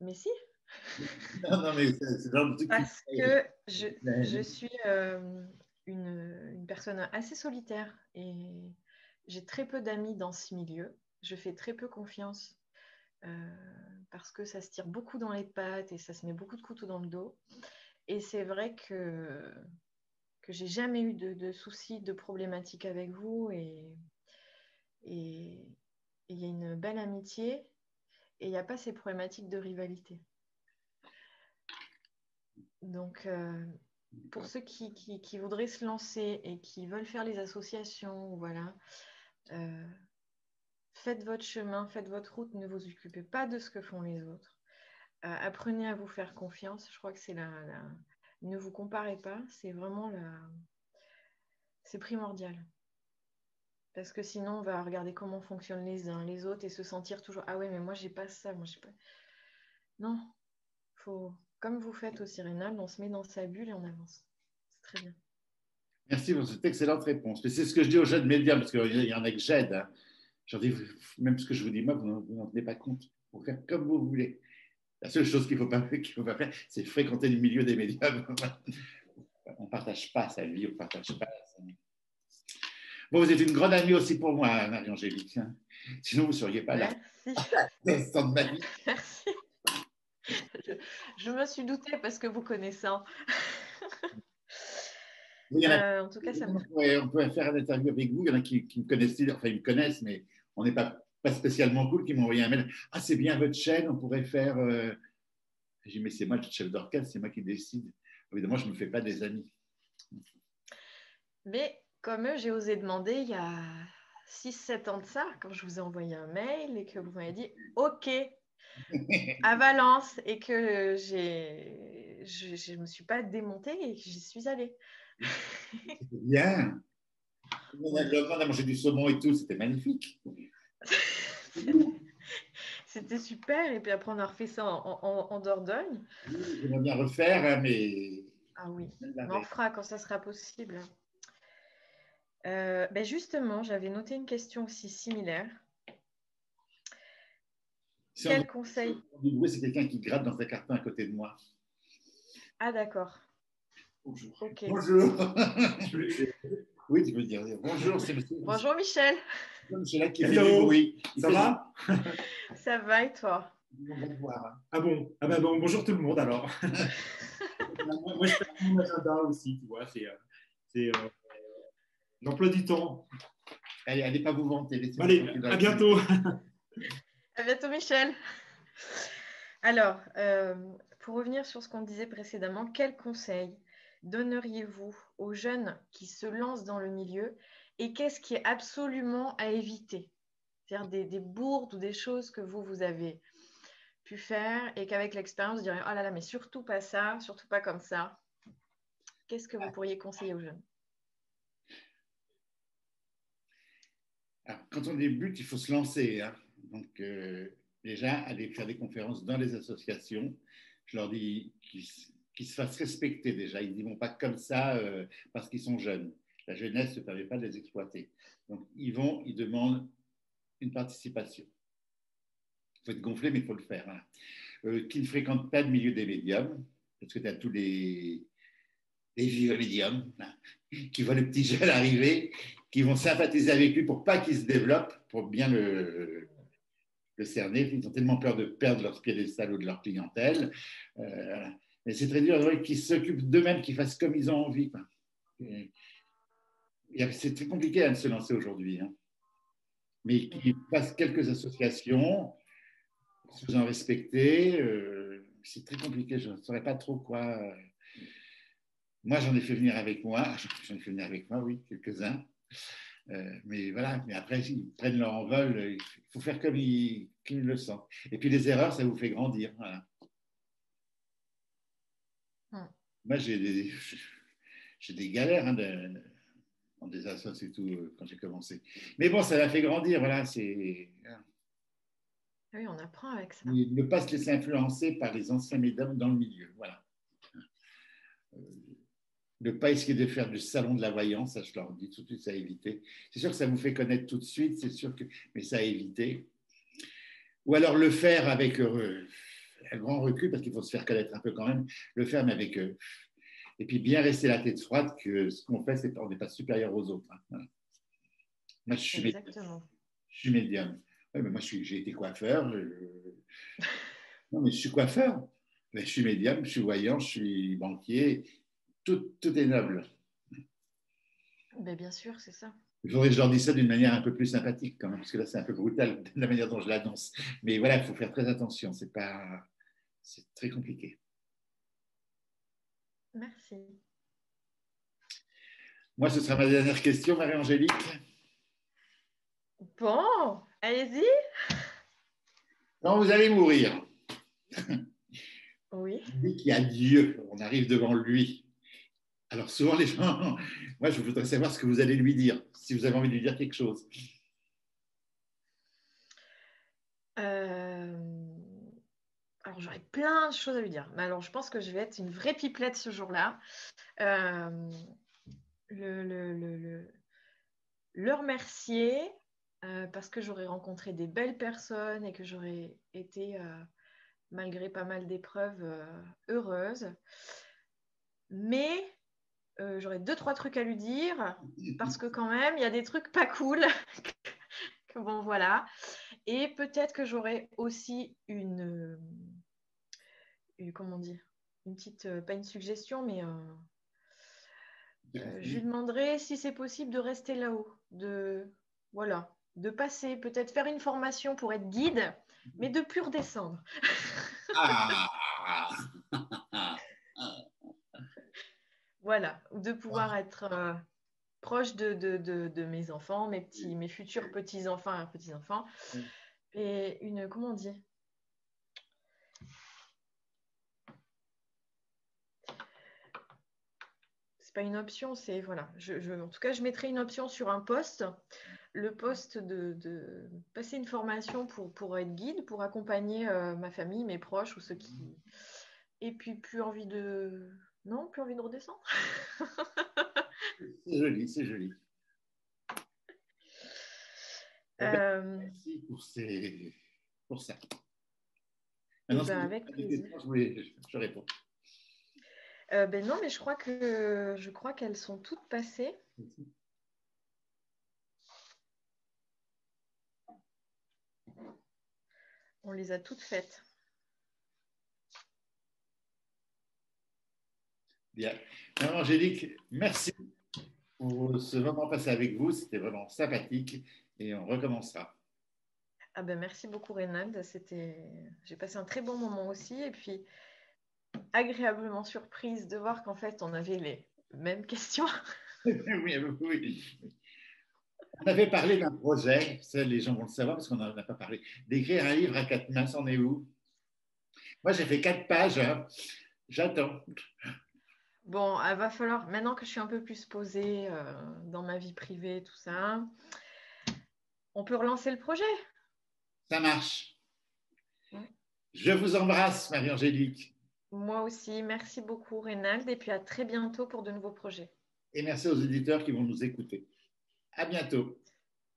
Mais si. non, non, mais c'est de Parce que je, je suis euh, une, une, personne assez solitaire et j'ai très peu d'amis dans ce milieu. Je fais très peu confiance euh, parce que ça se tire beaucoup dans les pattes et ça se met beaucoup de couteaux dans le dos. Et c'est vrai que que j'ai jamais eu de, soucis, de problématiques avec vous et et il y a une belle amitié et il n'y a pas ces problématiques de rivalité. Donc, euh, pour ceux qui, qui, qui, voudraient se lancer et qui veulent faire les associations, voilà, euh, faites votre chemin, faites votre route, ne vous occupez pas de ce que font les autres. Euh, apprenez à vous faire confiance. Je crois que c'est la, Ne vous comparez pas, c'est vraiment la... C'est primordial. Parce que sinon, on va regarder comment fonctionnent les uns, les autres et se sentir toujours Ah ouais, mais moi, j'ai pas ça. Moi, j'ai pas. Non. Faut... Comme vous faites aussi, Rénal, on se met dans sa bulle et on avance. C'est très bien. Merci pour cette excellente réponse. c'est ce que je dis aux jeunes médias, parce qu'il y en a que j'aide. Hein. J'en même ce que je vous dis, moi, vous n'en tenez pas compte. Vous faire comme vous voulez. La seule chose qu'il ne faut, faut pas faire, c'est fréquenter le milieu des médias. on ne partage pas sa vie, on ne partage pas sa vie. Bon, vous êtes une grande amie aussi pour moi, Marie-Angélique. Hein. Sinon, vous ne seriez pas là. Merci. Merci. Je, je, me suis doutée parce que vous connaissez. Euh, en tout cas, ça on, pourrait, on pourrait faire un interview avec vous. Il y en a qui, me connaissent, enfin, ils me connaissent, mais on n'est pas, pas spécialement cool, qui m'ont envoyé un mail. Ah, c'est bien votre chaîne, on pourrait faire. Euh... J'ai dit, mais c'est moi le chef d'orchestre, c'est moi qui décide. Évidemment, je ne me fais pas des amis. Mais comme eux, j'ai osé demander il y a 6-7 ans de ça, quand je vous ai envoyé un mail et que vous m'avez dit OK à Valence et que j'ai, je ne me suis pas démontée et que j'y suis allée. C'était bien. On a, mangé du saumon et tout, c'était magnifique. c'était super. Et puis après, on a refait ça en, Dordogne. J'aimerais bien refaire, mais. Ah oui, on en fera quand ça sera possible. Euh, ben justement, j'avais noté une question aussi similaire. Quel conseil? C'est quelqu'un qui gratte dans sa carton à côté de moi. Ah, d'accord. Bonjour. Bonjour. oui, tu peux dire bonjour. Bonjour, Michel. Michel qui fait. Ça va? Ça va et toi? Ah bon? Ah ben bon, bonjour tout le monde alors. moi, je fais mon agenda aussi, tu vois. C'est, euh, c'est euh, l'emploi du temps. Allez, allez pas vous vanter. Allez, à bientôt. À bientôt, Michel. Alors, euh, pour revenir sur ce qu'on disait précédemment, quels conseils donneriez-vous aux jeunes qui se lancent dans le milieu et qu'est-ce qui est absolument à éviter? C'est-à-dire des, bourdes ou des choses que vous, vous avez pu faire et qu'avec l'expérience, vous diriez, oh là là, mais surtout pas ça, surtout pas comme ça. Qu'est-ce que vous pourriez conseiller aux jeunes? Quand on débute, il faut se lancer. Hein. Donc, euh, déjà, aller faire des conférences dans les associations, je leur dis qu'ils se fassent respecter déjà. Ils n'y vont pas comme ça euh, parce qu'ils sont jeunes. La jeunesse ne permet pas de les exploiter. Donc, ils vont, ils demandent une participation. Il faut être gonflé, mais il faut le faire. Hein. Euh, qui ne fréquentent pas le milieu des médiums, parce que tu as tous les, vieux médiums hein, qui voient le petit jeune arriver, qui vont sympathiser avec lui pour pas qu'il se développe, pour bien le, cerner. Ils ont tellement peur de perdre leur piédestal ou de leur clientèle. Euh, mais c'est très dur qu'ils s'occupent d'eux-mêmes, qu'ils fassent comme ils ont envie. C'est très compliqué à se lancer aujourd'hui. Hein. Mais qu'ils fassent quelques associations, se faisant respecter, euh, c'est très compliqué. Je ne saurais pas trop quoi. Moi, j'en ai fait venir avec moi. J'en ai fait venir avec moi, oui, quelques-uns. Euh, mais voilà, mais après, ils prennent leur envol, euh, il faut faire comme ils, le sentent. Et puis les erreurs, ça vous fait grandir. Voilà. Moi, j'ai des, j'ai des galères hein, des associations et tout euh, quand j'ai commencé. Mais bon, ça l'a fait grandir. Voilà, c'est. Oui, on apprend avec ça. Ne pas se laisser influencer par les anciens mesdames dans le milieu. Voilà ne pas essayer de faire du salon de la voyance, ça je leur dis tout de suite, ça à éviter. C'est sûr que ça vous fait connaître tout de suite, c'est sûr que, mais ça à éviter. Ou alors le faire avec euh, un grand recul, parce qu'il faut se faire connaître un peu quand même, le faire mais avec eux. Et puis bien rester la tête froide que ce qu'on fait, c'est qu'on n'est pas supérieur aux autres. Hein. Moi, je suis, Exactement. je suis médium. mais moi, j'ai été coiffeur. Non, mais je suis coiffeur. Mais je suis médium, je suis voyant, je suis banquier tout, est noble. Ben, bien sûr, c'est ça. Il faudrait que je leur dise ça d'une manière un peu plus sympathique quand même, parce que là, c'est un peu brutal de la manière dont je l'annonce. Mais voilà, il faut faire très attention. C'est pas, c'est très compliqué. Merci. Moi, ce sera ma dernière question, Marie-Angélique. Bon, allez-y. Quand vous allez mourir, oui. dit qu'il y a Dieu, on arrive devant lui. Alors souvent les gens, moi je voudrais savoir ce que vous allez lui dire, si vous avez envie de lui dire quelque chose. Euh, alors j'aurais plein de choses à lui dire, mais alors je pense que je vais être une vraie pipelette ce jour-là. Euh, le, remercier euh, parce que j'aurais rencontré des belles personnes et que j'aurais été, malgré pas mal d'épreuves, heureuse. Mais euh, j'aurais deux, trois trucs à lui dire, parce que quand même, il y a des trucs pas cool. bon, voilà. Et peut-être que j'aurais aussi une, euh, comment dire, une petite, euh, pas une suggestion, mais Euh, je lui demanderai si c'est possible de rester là-haut, de voilà, de passer, peut-être faire une formation pour être guide, mais de plus redescendre. Ah. voilà, de pouvoir être euh, proche de, de, mes enfants, mes petits, mes futurs petits-enfants et petits-enfants. Et une, comment on dit? C'est pas une option, c'est voilà. Je, en tout cas, je mettrai une option sur un poste, le poste de, passer une formation pour, pour être guide, pour accompagner euh, ma famille, mes proches ou ceux qui. Et puis plus envie de. Non, plus envie de redescendre. c'est joli, c'est joli. Euh, merci pour, ces... pour ça. Eh ben, avec plaisir. Je, réponds. Euh, ben non, mais je crois que je crois qu'elles sont toutes passées. On les a toutes faites. Bien. Angélique, merci pour ce moment passé avec vous. C'était vraiment sympathique et on recommencera. Ah ben merci beaucoup Reynald, c'était j'ai passé un très bon moment aussi et puis agréablement surprise de voir qu'en fait on avait les mêmes questions. oui, oui. On avait parlé d'un projet, ça les gens vont le savoir parce qu'on n'en a pas parlé, d'écrire un livre à quatre mains, c'en est où? Moi j'ai fait quatre pages, hein. j'attends. Bon, il va falloir, maintenant que je suis un peu plus posée euh, dans ma vie privée, tout ça, on peut relancer le projet. Ça marche. Je vous embrasse, Marie-Angélique. Moi aussi. Merci beaucoup, Reynald. Et puis à très bientôt pour de nouveaux projets. Et merci aux éditeurs qui vont nous écouter. À bientôt.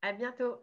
À bientôt.